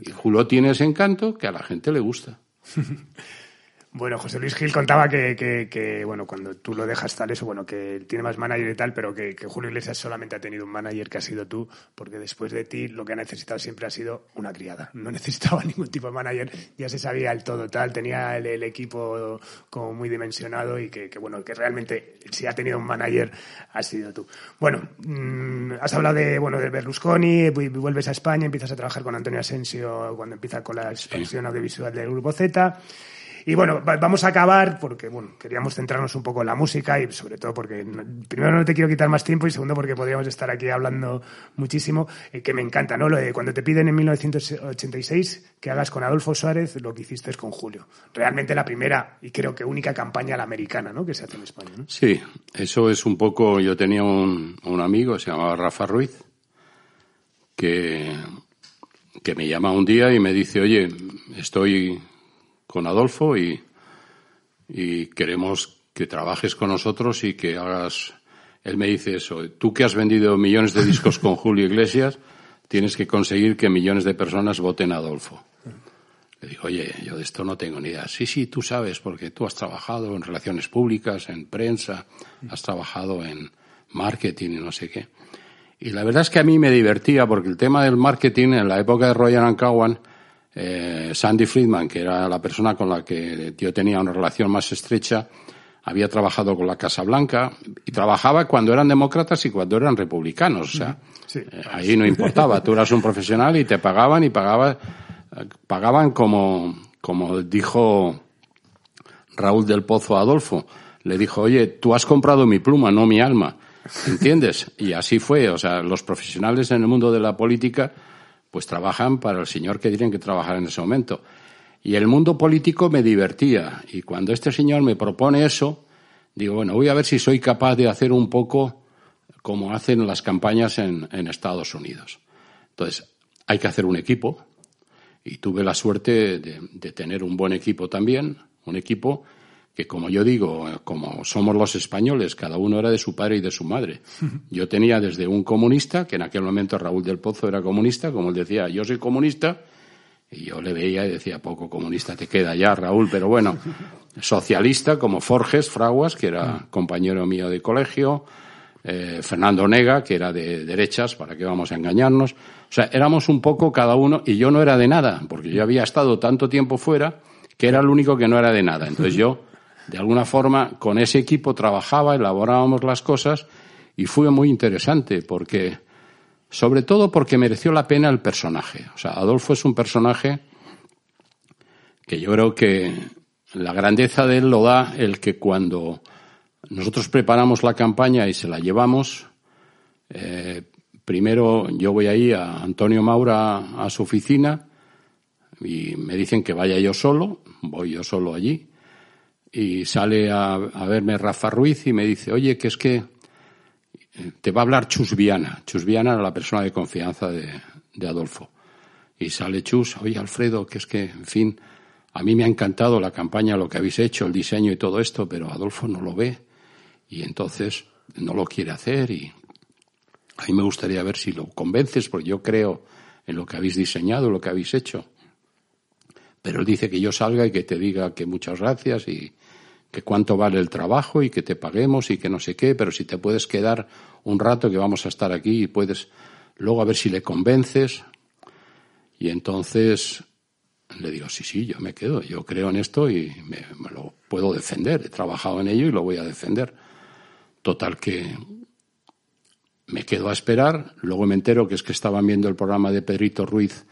Y Julio tiene ese encanto que a la gente le gusta. Bueno, José Luis Gil contaba que, que, bueno, cuando tú lo dejas tal eso, bueno, que tiene más manager y tal, pero que, Julio Iglesias solamente ha tenido un manager que ha sido tú, porque después de ti lo que ha necesitado siempre ha sido una criada. No necesitaba ningún tipo de manager, ya se sabía el todo tal, tenía el, equipo como muy dimensionado y que, bueno, que realmente si ha tenido un manager ha sido tú. Bueno, mm, has hablado de, bueno, de Berlusconi, vuelves a España, empiezas a trabajar con Antonio Asensio cuando empieza con la expansión audiovisual del Grupo Z. Y bueno, vamos a acabar porque, bueno, queríamos centrarnos un poco en la música y sobre todo porque, primero, no te quiero quitar más tiempo y segundo, porque podríamos estar aquí hablando muchísimo, eh, que me encanta, ¿no? Lo de cuando te piden en 1986 que hagas con Adolfo Suárez lo que hiciste con Julio. Realmente la primera y creo que única campaña la americana, ¿no? Que se hace en España. Sí, eso es un poco. Yo tenía un, un amigo, se llamaba Rafa Ruiz, que, que me llama un día y me dice, oye, estoy con Adolfo y, y queremos que trabajes con nosotros y que hagas. Él me dice eso. Tú que has vendido millones de discos con Julio Iglesias, tienes que conseguir que millones de personas voten a Adolfo. Le digo, oye, yo de esto no tengo ni idea. Sí, sí, tú sabes, porque tú has trabajado en relaciones públicas, en prensa, has trabajado en marketing y no sé qué. Y la verdad es que a mí me divertía porque el tema del marketing en la época de Royal Ancawan eh, Sandy Friedman, que era la persona con la que yo tenía una relación más estrecha, había trabajado con la Casa Blanca y trabajaba cuando eran demócratas y cuando eran republicanos. O sea, eh, ahí no importaba. Tú eras un profesional y te pagaban y pagaba, pagaban como, como dijo Raúl del Pozo a Adolfo. Le dijo, oye, tú has comprado mi pluma, no mi alma. ¿Entiendes? Y así fue. O sea, los profesionales en el mundo de la política pues trabajan para el señor que tienen que trabajar en ese momento. Y el mundo político me divertía. Y cuando este señor me propone eso, digo, bueno, voy a ver si soy capaz de hacer un poco como hacen las campañas en, Estados Unidos. Entonces, hay que hacer un equipo. Y tuve la suerte de tener un buen equipo también, un equipo que como yo digo, como somos los españoles, cada uno era de su padre y de su madre. Yo tenía desde un comunista, que en aquel momento Raúl del Pozo era comunista, como él decía, yo soy comunista, y yo le veía y decía, poco comunista te queda ya, Raúl, pero bueno, socialista como Forges Fraguas, que era compañero mío de colegio, eh, Fernando Nega, que era de derechas, para que vamos a engañarnos. O sea, éramos un poco cada uno, y yo no era de nada, porque yo había estado tanto tiempo fuera que era el único que no era de nada. Entonces yo de alguna forma con ese equipo trabajaba, elaborábamos las cosas y fue muy interesante porque, sobre todo porque mereció la pena el personaje. O sea, Adolfo es un personaje que yo creo que la grandeza de él lo da el que cuando nosotros preparamos la campaña y se la llevamos, eh, primero yo voy ahí a Antonio Maura a su oficina y me dicen que vaya yo solo, voy yo solo allí y sale a, verme Rafa Ruiz y me dice, oye, que es que eh, te va a hablar Chus Viana. Chus Viana era la persona de confianza de, Adolfo. Y sale Chus, oye, Alfredo, que es que, en fin, a mí me ha encantado la campaña, lo que habéis hecho, el diseño y todo esto, pero Adolfo no lo ve y entonces no lo quiere hacer y a mí me gustaría ver si lo convences, porque yo creo en lo que habéis diseñado, lo que habéis hecho. Pero él dice que yo salga y que te diga que muchas gracias y, que cuánto vale el trabajo y que te paguemos y que no sé qué, pero si te puedes quedar un rato que vamos a estar aquí y puedes luego a ver si le convences. Y entonces le digo, sí, sí, yo me quedo, yo creo en esto y me, lo puedo defender, he trabajado en ello y lo voy a defender. Total que me quedo a esperar, luego me entero que es que estaban viendo el programa de Pedrito Ruiz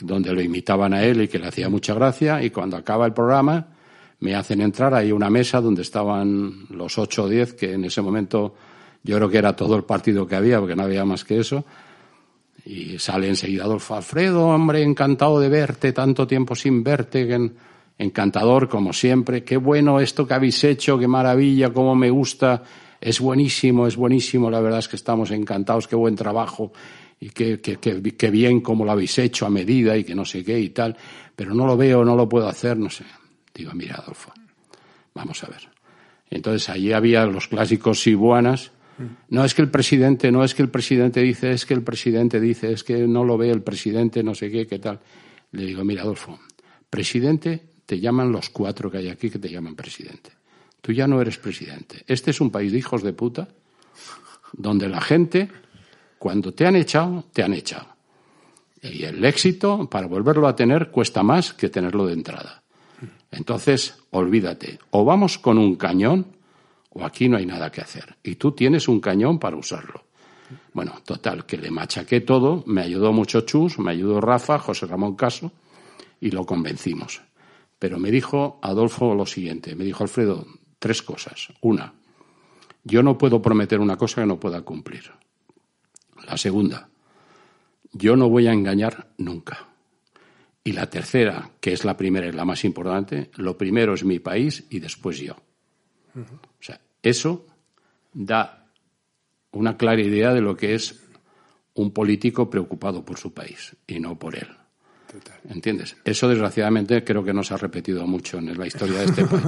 donde lo imitaban a él y que le hacía mucha gracia y cuando acaba el programa me hacen entrar, hay una mesa donde estaban los ocho o diez, que en ese momento yo creo que era todo el partido que había, porque no había más que eso. Y sale enseguida Adolfo Alfredo, hombre, encantado de verte, tanto tiempo sin verte, encantador como siempre. Qué bueno esto que habéis hecho, qué maravilla, cómo me gusta. Es buenísimo, es buenísimo, la verdad es que estamos encantados, qué buen trabajo y qué, qué, qué bien cómo lo habéis hecho a medida y que no sé qué y tal. Pero no lo veo, no lo puedo hacer, no sé. Digo, mira, Adolfo, vamos a ver. Entonces allí había los clásicos sibuanas. No es que el presidente, no es que el presidente dice, es que el presidente dice, es que no lo ve el presidente, no sé qué, qué tal. Le digo, mira, Adolfo, presidente te llaman los cuatro que hay aquí que te llaman presidente. Tú ya no eres presidente. Este es un país de hijos de puta donde la gente, cuando te han echado, te han echado. Y el éxito, para volverlo a tener, cuesta más que tenerlo de entrada. Entonces, olvídate, o vamos con un cañón o aquí no hay nada que hacer. Y tú tienes un cañón para usarlo. Bueno, total, que le machaqué todo, me ayudó mucho Chus, me ayudó Rafa, José Ramón Caso, y lo convencimos. Pero me dijo Adolfo lo siguiente, me dijo Alfredo, tres cosas. Una, yo no puedo prometer una cosa que no pueda cumplir. La segunda, yo no voy a engañar nunca. Y la tercera, que es la primera y la más importante, lo primero es mi país y después yo. O sea, eso da una clara idea de lo que es un político preocupado por su país y no por él. ¿Entiendes? Eso desgraciadamente creo que no se ha repetido mucho en la historia de este país.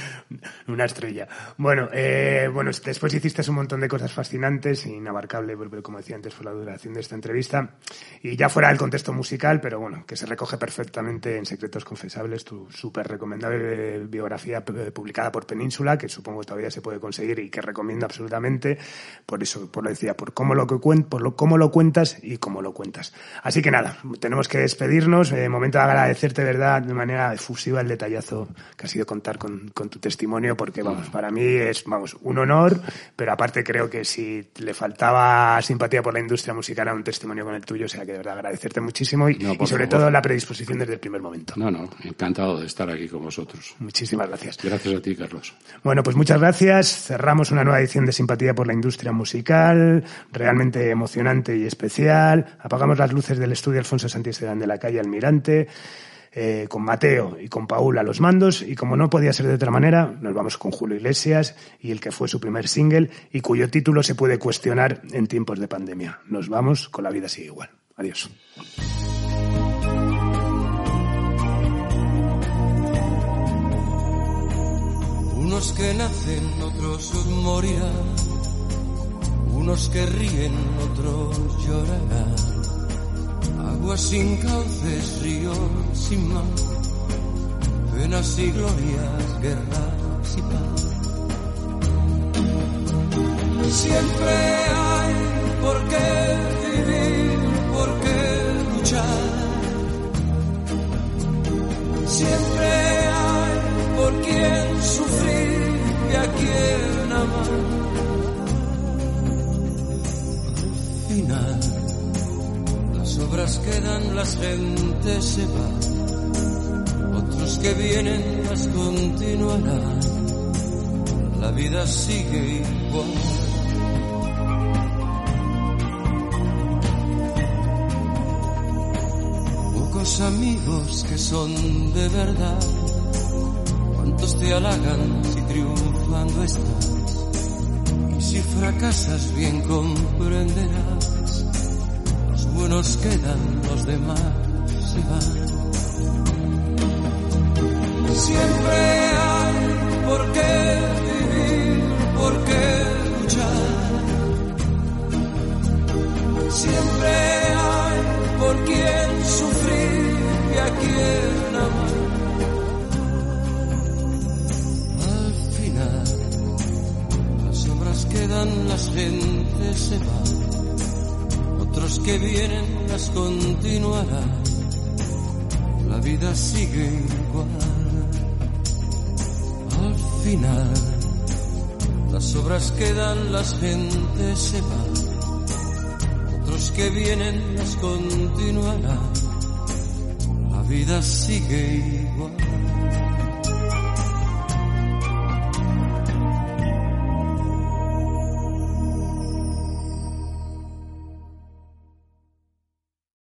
Una estrella. Bueno, eh, bueno, después hiciste un montón de cosas fascinantes, inabarcable, pero como decía antes, fue la duración de esta entrevista. Y ya fuera del contexto musical, pero bueno, que se recoge perfectamente en Secretos Confesables, tu súper recomendable biografía publicada por Península, que supongo que todavía se puede conseguir y que recomiendo absolutamente. Por eso, por lo decía, por cómo lo, que por lo, cómo lo cuentas y cómo lo cuentas. Así que nada, tenemos que despedir despedirnos, eh, momento de agradecerte, verdad, de manera efusiva el detallazo que ha sido contar con, con, tu testimonio, porque, vamos, para mí es, vamos, un honor, pero aparte creo que si le faltaba simpatía por la industria musical a un testimonio con el tuyo, o sea que de verdad agradecerte muchísimo y, sobre todo la predisposición desde el primer momento. No, no, encantado de estar aquí con vosotros. Muchísimas gracias. Gracias a ti, Carlos. Bueno, pues muchas gracias. Cerramos una nueva edición de Simpatía por la Industria Musical, realmente emocionante y especial. Apagamos las luces del estudio Alfonso Santisteban de la calle Almirante. Eh, con Mateo y con Paul a los mandos y como no podía ser de otra manera, nos vamos con Julio Iglesias y el que fue su primer single y cuyo título se puede cuestionar en tiempos de pandemia. Nos vamos con La vida sigue igual. Adiós. Unos que nacen, otros morirán. Unos que ríen, otros llorarán Agua sin cauces, ríos sin mar, penas y glorias, guerras y paz. Siempre hay por qué vivir, por qué luchar. Siempre hay por quien sufrir y a quien amar. Al final obras quedan, las gentes se van, otros que vienen las continuarán, la vida sigue igual. Pocos amigos que son de verdad, cuántos te halagan si triunfando estás, y si fracasas bien comprenderás buenos quedan, los demás se van. Siempre hay por qué vivir, por qué luchar. Siempre hay por quien sufrir y a quien amar. Al final, las obras quedan, las gentes se van otros que vienen las continuarán. La vida sigue igual. Al final, las obras quedan, las gentes se van. Otros que vienen las continuarán. La vida sigue igual.